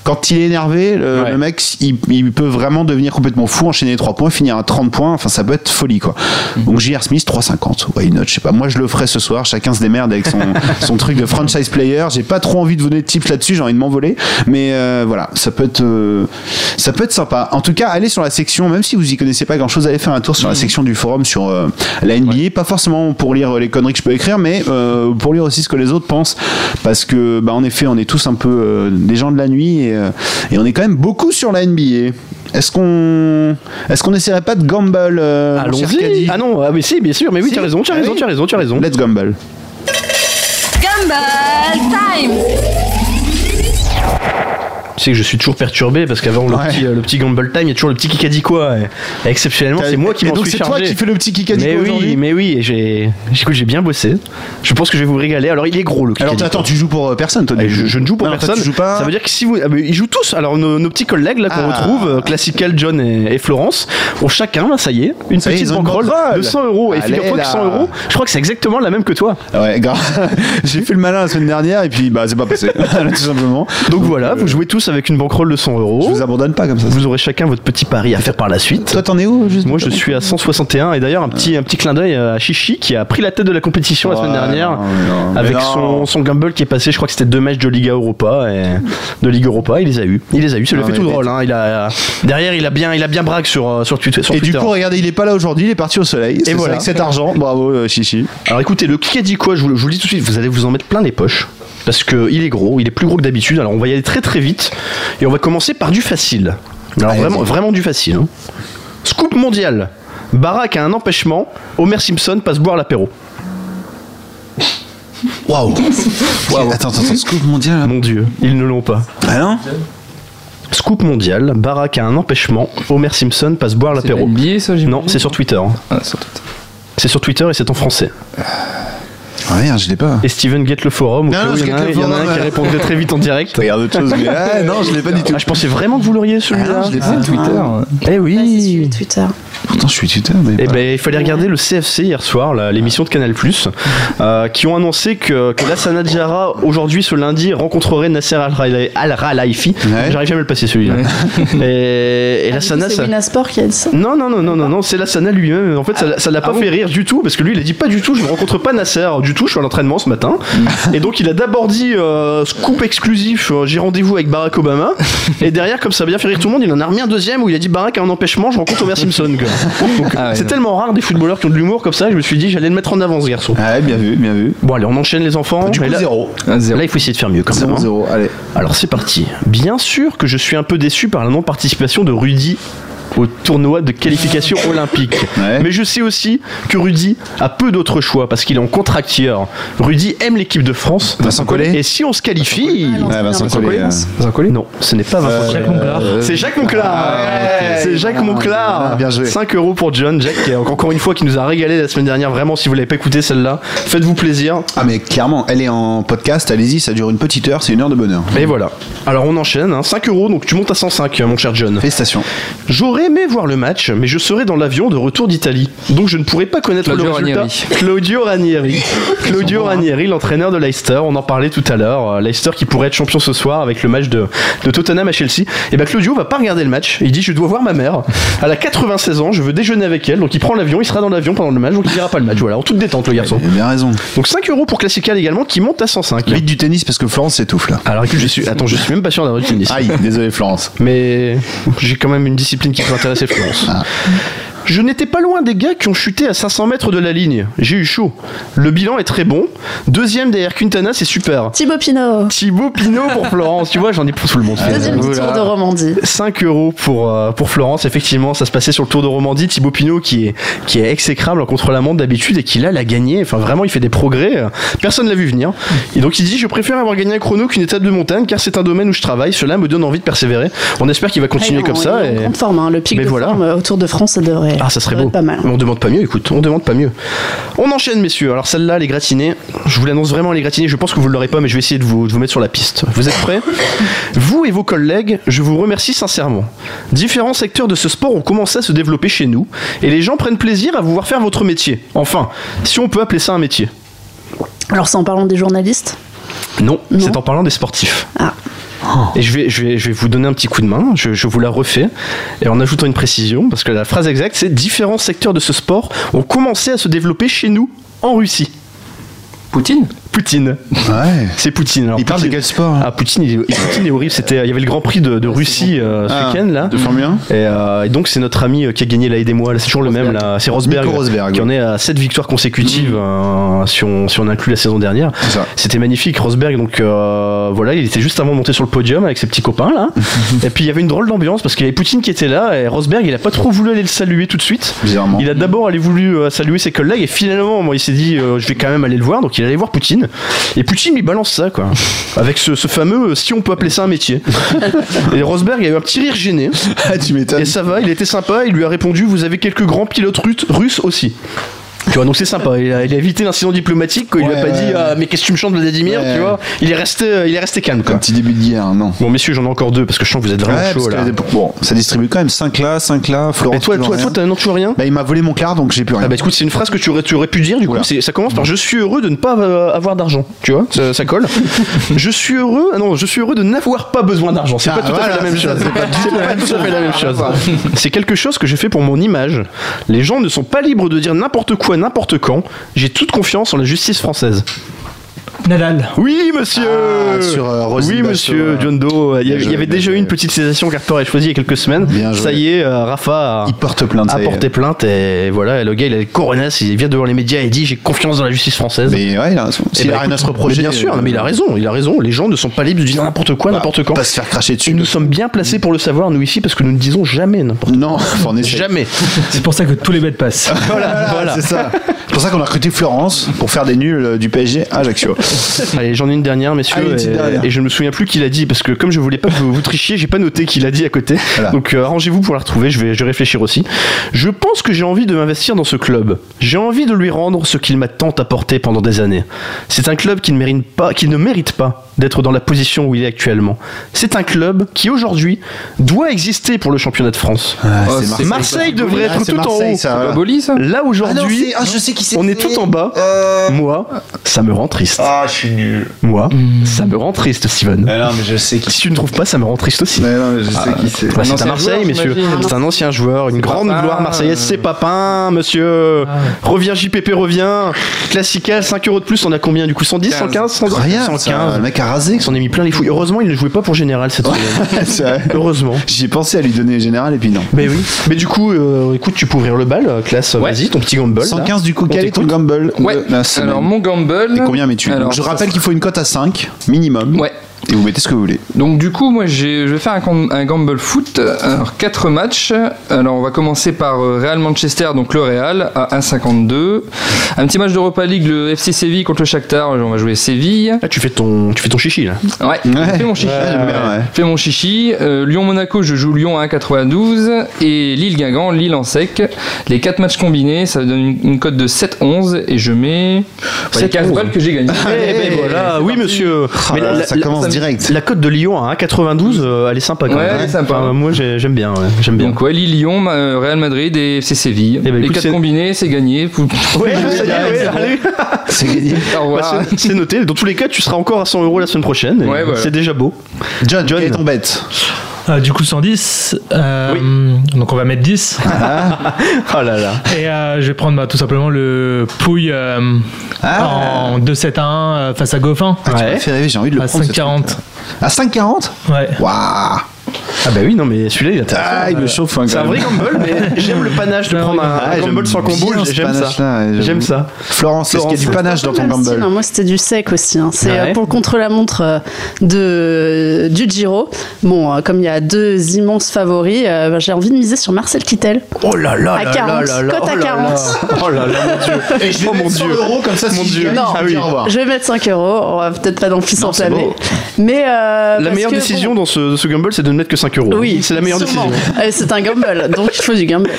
quand il est énervé, le, Ouais. le mec, il, il peut vraiment devenir complètement fou, enchaîner les 3 points, finir à 30 points. Enfin, ça peut être folie, quoi. Donc, J.R. Smith, 3,50. Why not? Je sais pas. Moi, je le ferai ce soir. Chacun se démerde avec son, son truc de franchise player. J'ai pas trop envie de vous donner de tips là-dessus. J'ai envie de m'envoler. Mais euh, voilà, ça peut être, euh, ça peut être sympa. En tout cas, allez sur la section, même si vous y connaissez pas grand-chose, allez faire un tour sur la section du forum sur euh, la NBA. Pas forcément pour lire les conneries que je peux écrire, mais pour lire aussi ce que les autres pensent. Parce que, bah, en effet, on est tous un peu des gens de la nuit et, euh, et on est quand même beaucoup sur la NBA. Est-ce qu'on, est-ce qu'on essaierait pas de gamble euh, Allons-y. Ah non, ah oui, si, bien sûr, mais oui, Si. tu as raison, tu as Ah raison, oui. tu as raison, tu as raison. Let's gamble. Gumball Time Tu sais que je suis toujours perturbé parce qu'avant le, Ouais. petit, euh, le petit Gamble Time, il y a toujours le petit Kikadi quoi. Et, exceptionnellement, c'est moi qui m'en donc suis c'est chargé. toi qui fais le petit Kikadi mais oui, mais oui, j'ai, j'ai bien bossé. Je pense que je vais vous régaler. Alors, il est gros le Alors Kikadi. attends, tu joues pour euh, personne toi Ah, je, ne joue pour Non, personne. tu joues pas. Ça veut dire que si vous. ah, mais ils jouent tous. Alors, nos, nos petits collègues là qu'on Ah. retrouve, euh, Classical, John et, et Florence, ont chacun, là, ça y est, une Ça petite banquerolle de 100 euros. Et figure-toi que là. 100 euros, je crois que c'est exactement la même que toi. Ouais. J'ai fait le malin la semaine dernière et puis bah c'est pas passé, tout simplement. Donc voilà, vous jouez tous avec une banquerolle de 100 euros. Je vous abandonne pas comme ça. Vous aurez chacun votre petit pari à faire par la suite. Toi, t'en es où juste Moi, je suis à 161 et d'ailleurs un petit un petit clin d'œil à Chichi qui a pris la tête de la compétition la semaine dernière non, non, mais avec son, son gamble qui est passé. Je crois que c'était deux matchs de Liga Europa et de Ligue Europa. Il les a eu. Il les a eu. Ça lui a Non, fait tout drôle. Hein. Il a derrière, il a bien il a bien braque sur euh, sur Twitter. Sur Et du coup, regardez, il est pas là aujourd'hui, il est parti au soleil. c'est voilà. Avec cet argent, bravo, euh, Chichi. Alors écoutez, le qui a dit quoi je vous, le- je vous le dis tout de suite, vous allez vous en mettre plein les poches. Parce qu'il est gros, il est plus gros que d'habitude. Alors on va y aller très très vite. Et on va commencer par du facile. Alors Allez, vraiment, du facile. hein. Scoop mondial. Barack a un empêchement. Homer Simpson passe boire l'apéro. Waouh. Attends, attends, attends, scoop mondial. là. Mon dieu, ils ne l'ont pas. Ah non Scoop mondial. Barack a un empêchement. Homer Simpson passe boire l'apéro. NBA, ça, j'imagine Non, c'est sur Twitter. hein. Ah, sur Twitter. C'est sur Twitter et c'est en français. Ah merde, je l'ai pas. Et Steven Get le forum. Non, non, il y en a un- le il y en a un forum, qui ouais. répondrait très vite en direct. Regarde autre chose, mais ah, non, je l'ai pas du tout. Ah, je pensais vraiment que vous l'auriez celui-là. Ah, je l'ai pas. Twitter. hein. Eh oui. Twitter. Pourtant, je suis Twitter, mais. Eh pas- ben, il fallait regarder le CFC hier soir, l'émission de Canal+, euh, qui ont annoncé que, que Lassana Diarra, aujourd'hui, ce lundi, rencontrerait Nasser. Al-Khelaifi. Ouais. J'arrive jamais à le passer celui-là. Et, et Lassana, C'est ça... Winasport qui a dit ça. Non, non, non, non, non, non, c'est Lassana lui-même. En fait, ça ça l'a pas fait rire du tout, parce que lui, il a dit pas du tout, je ne rencontre pas Nasser du tout, je suis à l'entraînement ce matin. Et donc, il a d'abord dit euh, scoop exclusif, euh, j'ai rendez-vous avec Barack Obama. Et derrière, comme ça a bien fait rire tout le monde, il en a remis un deuxième où il a dit Barack a un empêchement, je rencontre Homer Simpson. quoi. Ah ouais, c'est tellement rare des footballeurs qui ont de l'humour comme ça, je me suis dit, j'allais le mettre en avant, ce garçon. Ah ouais, bien vu, bien vu. Bon, allez, on enchaîne les enfants. Du Et coup, là, zéro. là, il faut essayer de faire mieux quand même. Zéro, hein. zéro, allez. Alors c'est parti. Bien sûr que je suis un peu déçu par la non-participation de Rudy au tournoi de qualification olympique. Ouais. Mais je sais aussi que Rudy a peu d'autres choix parce qu'il est en contracteur. Rudy aime l'équipe de France. Vincent Collet Et si on se qualifie... Ouais, Vincent Collet. euh, Vincent Collet Non, ce n'est pas Vincent Collet. Jacques. C'est Jacques Monclar. Ah. C'est Jacques Monclar. Ah, bien joué. 5 euros pour John. Jack, qui, encore une fois, qui nous a régalé la semaine dernière. Vraiment, si vous l'avez pas écouté celle-là, faites-vous plaisir. Ah, mais clairement, elle est en podcast, allez-y, ça dure une petite heure, c'est une heure de bonheur. Et voilà. Alors on enchaîne. hein. 5 euros, donc tu montes à 105, mon cher John. Félicitations. J'aurais aimé voir le match, mais je serai dans l'avion de retour d'Italie. Donc je ne pourrais pas connaître Claudio le résultat. Ranieri. Claudio Ranieri. Claudio Ranieri, l'entraîneur de Leicester. On en parlait tout à l'heure. Euh, Leicester qui pourrait être champion ce soir avec le match de, de Tottenham à Chelsea. Et ben Claudio va pas regarder le match. Il dit Je dois voir ma mère. Elle a 96 ans, je veux déjeuner avec elle. Donc il prend l'avion, il sera dans l'avion pendant le match, donc il verra pas le match. Voilà, en toute détente, le garçon. Il a bien raison. Donc 5 euros pour Classical également qui monte à 105. Vite du tennis parce que Florence s'étouffe là. Alors écoute, je suis. Attends, je suis même pas sûr d'avoir du tennis. Aïe, désolé Florence. Mais j'ai quand même une discipline qui peut intéresser Florence. Ah. Je n'étais pas loin des gars qui ont chuté à 500 mètres de la ligne. J'ai eu chaud. Le bilan est très bon. Deuxième derrière Quintana, c'est super. Thibaut Pinot. Thibaut Pinot pour Florence. Tu vois, j'en ai pour tout le monde. Deuxième Voilà. tour de Romandie. 5 euros pour, euh, pour Florence, effectivement, ça se passait sur le Tour de Romandie. Thibaut Pinot qui est, qui est exécrable en contre-la-montre d'habitude et qui là l'a gagné. Enfin, vraiment, il fait des progrès. Personne l'a vu venir. Et donc, il dit Je préfère avoir gagné un chrono qu'une étape de montagne car c'est un domaine où je travaille. Cela me donne envie de persévérer. On espère qu'il va continuer Ah, comme ça. et- forme, hein. Le pic Mais de voilà. forme euh, autour de France, ça devrait. Ah, ça serait beau. être pas mal. Mais on demande pas mieux, écoute, on demande pas mieux. On enchaîne, messieurs. Alors, celle-là, les gratinés, je vous l'annonce vraiment, les gratinés, je pense que vous ne l'aurez pas, mais je vais essayer de vous, de vous mettre sur la piste. Vous êtes prêts Vous et vos collègues, je vous remercie sincèrement. Différents secteurs de ce sport ont commencé à se développer chez nous, et les gens prennent plaisir à vous voir faire votre métier. Enfin, si on peut appeler ça un métier. Alors, c'est en parlant des journalistes? Non, Non. c'est en parlant des sportifs. Ah. Et je vais, je, vais, je vais vous donner un petit coup de main, je, je vous la refais, et en ajoutant une précision, parce que la phrase exacte, c'est différents secteurs de ce sport ont commencé à se développer chez nous, en Russie. Poutine? Poutine. Ouais. C'est Poutine. Alors, Il parle de quel sport là Ah, Poutine, il, est- Poutine est horrible. C'était, il y avait le Grand Prix de, de Russie euh, ce Ah, week-end là. De Formule 1 Et, euh, et donc c'est notre ami euh, qui a gagné là aidez-moi là, c'est toujours le même là c'est Rosberg, qui en est à 7 victoires consécutives euh, si, on, si on inclut la saison dernière c'était magnifique Rosberg donc voilà il était juste avant de monter sur le podium avec ses petits copains là et puis il y avait une drôle d'ambiance parce qu'il y avait Poutine qui était là et Rosberg il a pas trop voulu aller le saluer tout de suite Bizarrement. il a d'abord allé voulu saluer ses collègues et finalement moi, il s'est dit je vais quand même aller le voir donc il allait voir Poutine et Poutine lui balance ça quoi avec ce, ce fameux euh, si on peut appeler ça un métier et Rosberg a eu un petit rire gêné Ah, tu m'étonnes. et ça va, il était sympa, il lui a répondu Vous avez quelques grands pilotes russes, russes aussi. Tu vois, donc c'est sympa. Il a, il a évité l'incident diplomatique. Quoi. Il lui a Ouais, pas dit ouais. ah, mais qu'est-ce que tu me chantes Vladimir, Ouais. tu vois? Il est resté, euh, il est resté calme. Quoi. Un petit début de guerre, non. Bon, messieurs, j'en ai encore deux parce que je sens que vous êtes vraiment Ouais, chaud là. que, bon, ça distribue quand même 5 là, 5 là, Florent. Et toi, toujours toi, rien. toi, t'as non, tu vois rien? Bah, il m'a volé mon quart, donc j'ai plus rien. Ah bah écoute, c'est une phrase que tu aurais, tu aurais pu dire du coup. Oula. c'est- Ça commence par Je suis heureux de ne pas euh, avoir d'argent. Tu vois, ça, ça colle. je suis heureux. ah Non, je suis heureux de n'avoir pas besoin d'argent. C'est Ah, pas tout à voilà, fait la même c'est ça, chose. c'est pas du C'est pas tout à fait la même chose. C'est quelque chose que j'ai fait pour mon image. Les gens ne sont pas libres de dire n'importe quoi, n'importe quand. J'ai toute confiance en la justice française. Nadal. Oui, monsieur Ah, sur, euh, Oui, monsieur. John Doe. Il y, avait- il y avait déjà eu une petite cessation qu'Arthur a choisie il y a quelques semaines. Bien ça joué. y est, euh, Rafa a, Il porte plainte, a est. porté plainte et voilà, le gars il a les coronas, il vient devant les médias et dit j'ai confiance dans la justice française. Mais ouais, il a raison. Eh S'il ben, a rien à se reprocher. bien sûr, euh, non, mais il a raison, il a raison. Les gens ne sont pas libres de dire n'importe quoi, bah, n'importe quand. Pas se faire cracher dessus. Et nous sommes bien placés pour le savoir, nous ici, parce que nous ne disons jamais n'importe Non, en essayer. Jamais. C'est pour ça que tous les bêtes passent. Voilà, voilà. C'est ça. C'est pour ça qu'on a recruté Florence pour faire des nuls euh, du PSG à Ajaccio. Allez, j'en ai une dernière, messieurs. Allez, une petite et, dernière. et je ne me souviens plus qui l'a dit, parce que comme je voulais pas que vous, vous trichiez, j'ai pas noté qui l'a dit à côté. Voilà. Donc euh, arrangez-vous pour la retrouver, je vais, je vais réfléchir aussi. Je pense que j'ai envie de m'investir dans ce club. J'ai envie de lui rendre ce qu'il m'a tant apporté pendant des années. C'est un club qui ne mérite pas, qui ne mérite pas d'être dans la position où il est actuellement. C'est un club qui aujourd'hui doit exister pour le championnat de France. Oh, c'est c'est- Marseille devrait Ah, être c'est tout Marseille, en haut. ça. Boli, ça Là aujourd'hui, Ah, je sais qui c'est. on est tout en bas. Moi, ça me rend triste. Ah, je suis nul. Moi, ça me rend triste, Steven. Mais non, mais je sais qui Si tu ne trouves pas, ça me rend triste aussi. Mais non, mais je sais qui c'est. Bah, c'est à ancien Marseille, joueur, messieurs. C'est un ancien joueur, une grande Papin, gloire marseillaise. euh. C'est Papin, monsieur. Reviens, JPP, reviens. Classical, 5 euros de plus, on a combien du coup 110, 115, 115 Rien, ça, 115. le mec a rasé. Il s'en est mis plein les fouilles. Heureusement, il ne jouait pas pour Général cette semaine. C'est vrai. Heureusement. J'y ai pensé à lui donner général et puis non. Mais oui. Mais du coup, euh, écoute, tu peux ouvrir le bal, euh, classe. Ouais. Vas-y, ton petit gamble. là. 115 du coup, quel est ton gamble Ouais. semaine Alors, mon gamble. Et combien mets-tu? Je rappelle qu'il faut une cote à 5 minimum. Ouais. Et vous mettez ce que vous voulez. Donc du coup, moi je vais faire un, gam- un gamble foot. Alors 4 matchs. Alors on va commencer par euh, Real Manchester, donc le Real à 1,52. Un petit match d'Europa League, le FC Séville contre le Shakhtar. On va jouer Séville. Là, tu fais ton, tu fais ton chichi là. Ouais. Ouais. Fais mon chichi. Ouais, ouais. Fais mon chichi. Euh, Lyon-Monaco, je joue Lyon à 1,92. Et Lille-Guingamp, Lille en sec. Les 4 matchs combinés, ça donne une, une cote de 7-11. Et je mets bah, les 15 7-11. balles que j'ai gagnées. Eh ben voilà, oui monsieur. Ah Mais là ça commence direct. La cote de Lyon à 1,92, euh, elle est sympa quand Ouais, même. elle est sympa. Enfin, moi j'ai- j'aime bien, ouais. j'aime bien. Donc ouais, Lille, Lyon, euh, Real Madrid et FC Séville. Eh ben, les écoute, 4 c'est- combinés, c'est gagné. Ouais. C'est gagné. Au revoir. Bah, c'est- noté. Dans tous les cas, tu seras encore à 100 euros la semaine prochaine. et Ouais, voilà. C'est déjà beau. John, John. est ton bête Euh, du coup, 110. euh, Donc, on va mettre 10. Oh là là. Et euh, je vais prendre bah, tout simplement le Pouille euh, Ah. en 2-7-1 euh, face à Goffin. Ah, tu Ouais. m'as fait rêver, j'ai envie de le À prendre. ce 5,40. truc. À 5,40 Ouais. Waouh Ah bah oui, non mais celui-là il intéressant. Ah, il me chauffe hein, C'est un vrai gamble, mais j'aime le panache de Ah, prendre un, un Ah, gamble j'aime sans combo. bien ce J'aime ça. panache-là, ouais, j'avoue. J'aime ça. Florence, est-ce qu'il y a du panache dans ton mal style, gamble hein. Moi, c'était du sec aussi. hein. C'est Ouais. euh, pour le contre-la-montre euh, de du Giro. Bon, euh, comme il y a deux immenses favoris, euh, bah, j'ai envie de miser sur Marcel Kittel. Oh là là À là 40, là là là. cote à oh là 40. là. Oh là là, mon dieu. Et je vais Oh, mon mettre 100 Dieu. euros comme ça, Mon je Dieu. gagne, Non. je vous dis au revoir. Je vais mettre 5 euros. On va peut-être pas dans le fils Non, c'est enflammé. beau. Mais euh, La parce meilleure que, décision dans ce, ce gamble, c'est de ne mettre que 5 euros. Oui, c'est la meilleure sûrement. décision. Euh, C'est un gamble, donc il faut du gamble.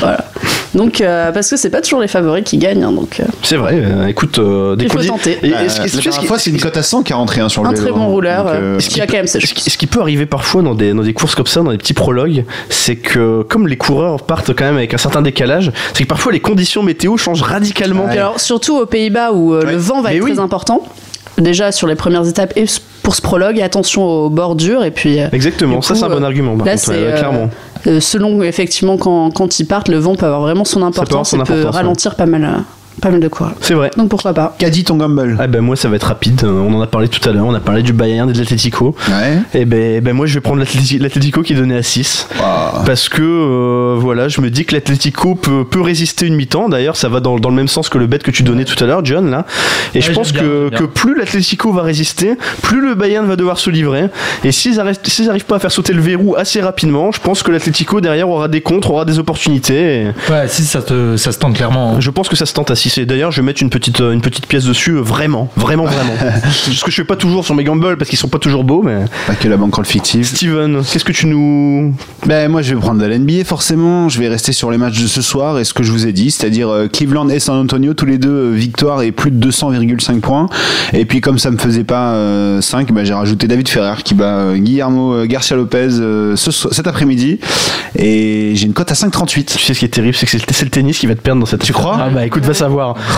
Voilà. Donc, euh, parce que c'est pas toujours les favoris qui gagnent. hein, donc, euh, C'est vrai. euh, écoute, euh, des Il faut tenter. Et Euh, la dernière fois, c'est une cote à 100 qui est rentrée hein, sur le un très bon hein. rouleur Donc, qui a quand même ses Ce qui, ce qui peut arriver parfois dans des, dans des courses comme ça, dans des petits prologues, c'est que comme les coureurs partent quand même avec un certain décalage, c'est que parfois les conditions météo changent radicalement. Alors, surtout aux Pays-Bas où euh, Ouais. le vent va Mais être oui. très important. Déjà sur les premières étapes et pour ce prologue, attention aux bordures et puis. euh, Exactement, ça c'est un bon euh, argument, par là, contre, c'est, ouais, euh, clairement. selon effectivement quand, quand ils partent, le vent peut avoir vraiment son importance son et peut ouais. ralentir pas mal, pas mal de coureurs. C'est vrai. Donc pourquoi pas Qu'a dit ton gamble Ah ben moi ça va être rapide, on en a parlé tout à l'heure, on a parlé du Bayern et de l'Atlético. Ouais. Et ben, ben moi je vais prendre l'Atlético qui est donné à 6. Waouh. Parce que euh, voilà, je me dis que l'Atlético peut, peut résister une mi-temps. D'ailleurs, ça va dans, dans le même sens que le bet que tu donnais tout à l'heure, John. Là. Et Ouais, je pense bien, que, que plus l'Atlético va résister, plus le Bayern va devoir se livrer. Et s'ils n'arrivent pas à faire sauter le verrou assez rapidement, je pense que l'Atlético derrière aura des contres, aura des opportunités. Et Ouais, si ça, te, ça se tente clairement. hein. je pense que ça se tente à 6 c'est d'ailleurs, je vais mettre une petite, euh, une petite pièce dessus, euh, vraiment, vraiment, vraiment. Ce que je fais pas toujours sur mes gambles parce qu'ils sont pas toujours beaux, mais. Pas que la bankroll fictive. Steven, qu'est-ce que tu nous. Ben, moi, je vais prendre de la NBA forcément. Je vais rester sur les matchs de ce soir et ce que je vous ai dit, c'est-à-dire euh, Cleveland et San Antonio, tous les deux victoires et plus de 200,5 points. Et puis, comme ça me faisait pas euh, 5, ben, j'ai rajouté David Ferrer qui bat euh, Guillermo Garcia Lopez euh, ce cet après-midi. Et j'ai une cote à 5,38. Tu sais ce qui est terrible, c'est que c'est le, c'est le tennis qui va te perdre dans cette. Tu crois? Ah bah écoute, va savoir.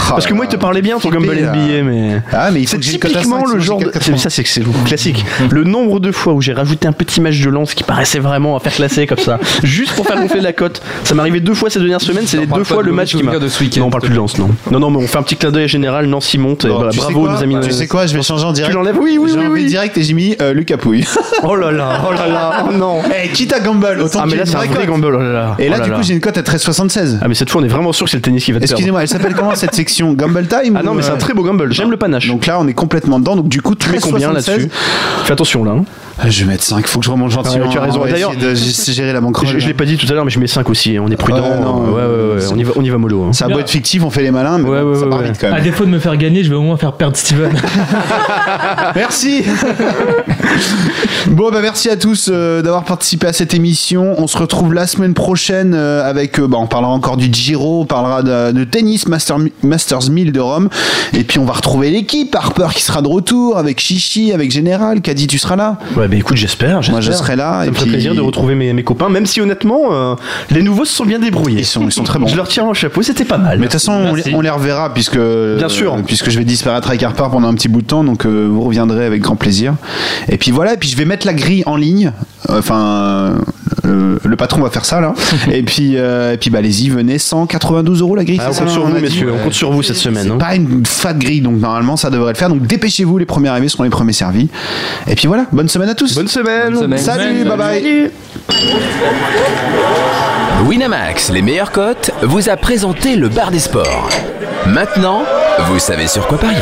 Parce que moi, il te parlait bien ton là. NBA, mais. Ah, mais C'est typiquement 5, le genre de. 4,80. c'est- Ça, c'est que c'est classique. Le nombre de fois où j'ai rajouté un petit match de lance qui paraissait vraiment à faire classer comme ça, juste pour faire gonfler la cote. Ça m'est arrivé deux fois ces dernières semaines, c'est les deux fois le match qui m'a. Non, on parle plus de lance, non. Non, non, mais on fait un petit clin d'œil général. Nancy monte. bravo, nos amis. Tu sais quoi Je vais changer en direct. Tu l'enlèves Oui, oui, oui. direct et j'ai mis euh, Lucas Pouille. Oh là là, oh là là, oh non. Eh, quitte à Gamble, autant Ah, mais là, c'est un vrai gamble, oh là là. Et là, Oh du coup, j'ai une cote à 13,76. Ah, mais cette fois, on est vraiment sûr que c'est le tennis qui va te. Excusez-moi, elle s'appelle comment cette section Gamble Time Ah non, ou, mais c'est un très beau gamble. J'aime le panache. Donc là, on est complètement dedans. Donc du coup, tu mets combien 13,76. là-dessus Fais attention là. hein. Ah, Je vais mettre 5, faut que je remonte gentiment. Ouais, tu as raison. On va D'ailleurs, essayer de g- gérer la banque. Je, je l'ai pas dit tout à l'heure, mais je mets 5 aussi. On est prudent. Ouais, non, ouais, ouais, ouais, c'est on, y va, on y va mollo. hein. Ça a beau être fictif, on fait les malins, mais Ouais, bon, ouais, ça ouais, part ouais. vite quand À même. défaut de me faire gagner, je vais au moins faire perdre Steven. Merci. bon, bah merci à tous euh, d'avoir participé à cette émission. On se retrouve la semaine prochaine euh, avec. euh, bah, on parlera encore du Giro, on parlera de, de tennis Master, Masters 1000 de Rome, et puis on va retrouver l'équipe Harper qui sera de retour avec Chichi, avec Général. Kadi, tu seras là. Ouais, bah écoute, j'espère. Moi, je serai là. Ça et me puis- plaisir de retrouver mes, mes copains, même si honnêtement, euh, les nouveaux se sont bien débrouillés. Ils sont, ils sont très bons. Je leur tire mon chapeau, c'était pas mal. Mais de toute façon, on, les- on les reverra puisque Bien sûr. euh, puisque je vais disparaître avec Harper pendant un petit bout de temps, donc euh, vous reviendrez avec grand plaisir. Et puis voilà, et puis je vais mettre la grille en ligne. Enfin, euh, le patron va faire ça là. et puis euh, et puis bah allez-y, venez 192 euros la grille. Ah, on ça, compte sur on vous, messieurs. On compte sur vous cette semaine. hein. Pas une fat grille, donc normalement ça devrait le faire. Donc dépêchez-vous, les premiers arrivés seront les premiers servis. Et puis voilà, bonne semaine à tous. Bonne semaine. Bonne semaine. Salut, bye bye. Winamax, les meilleures cotes, vous a présenté le bar des sports. Maintenant, vous savez sur quoi parier.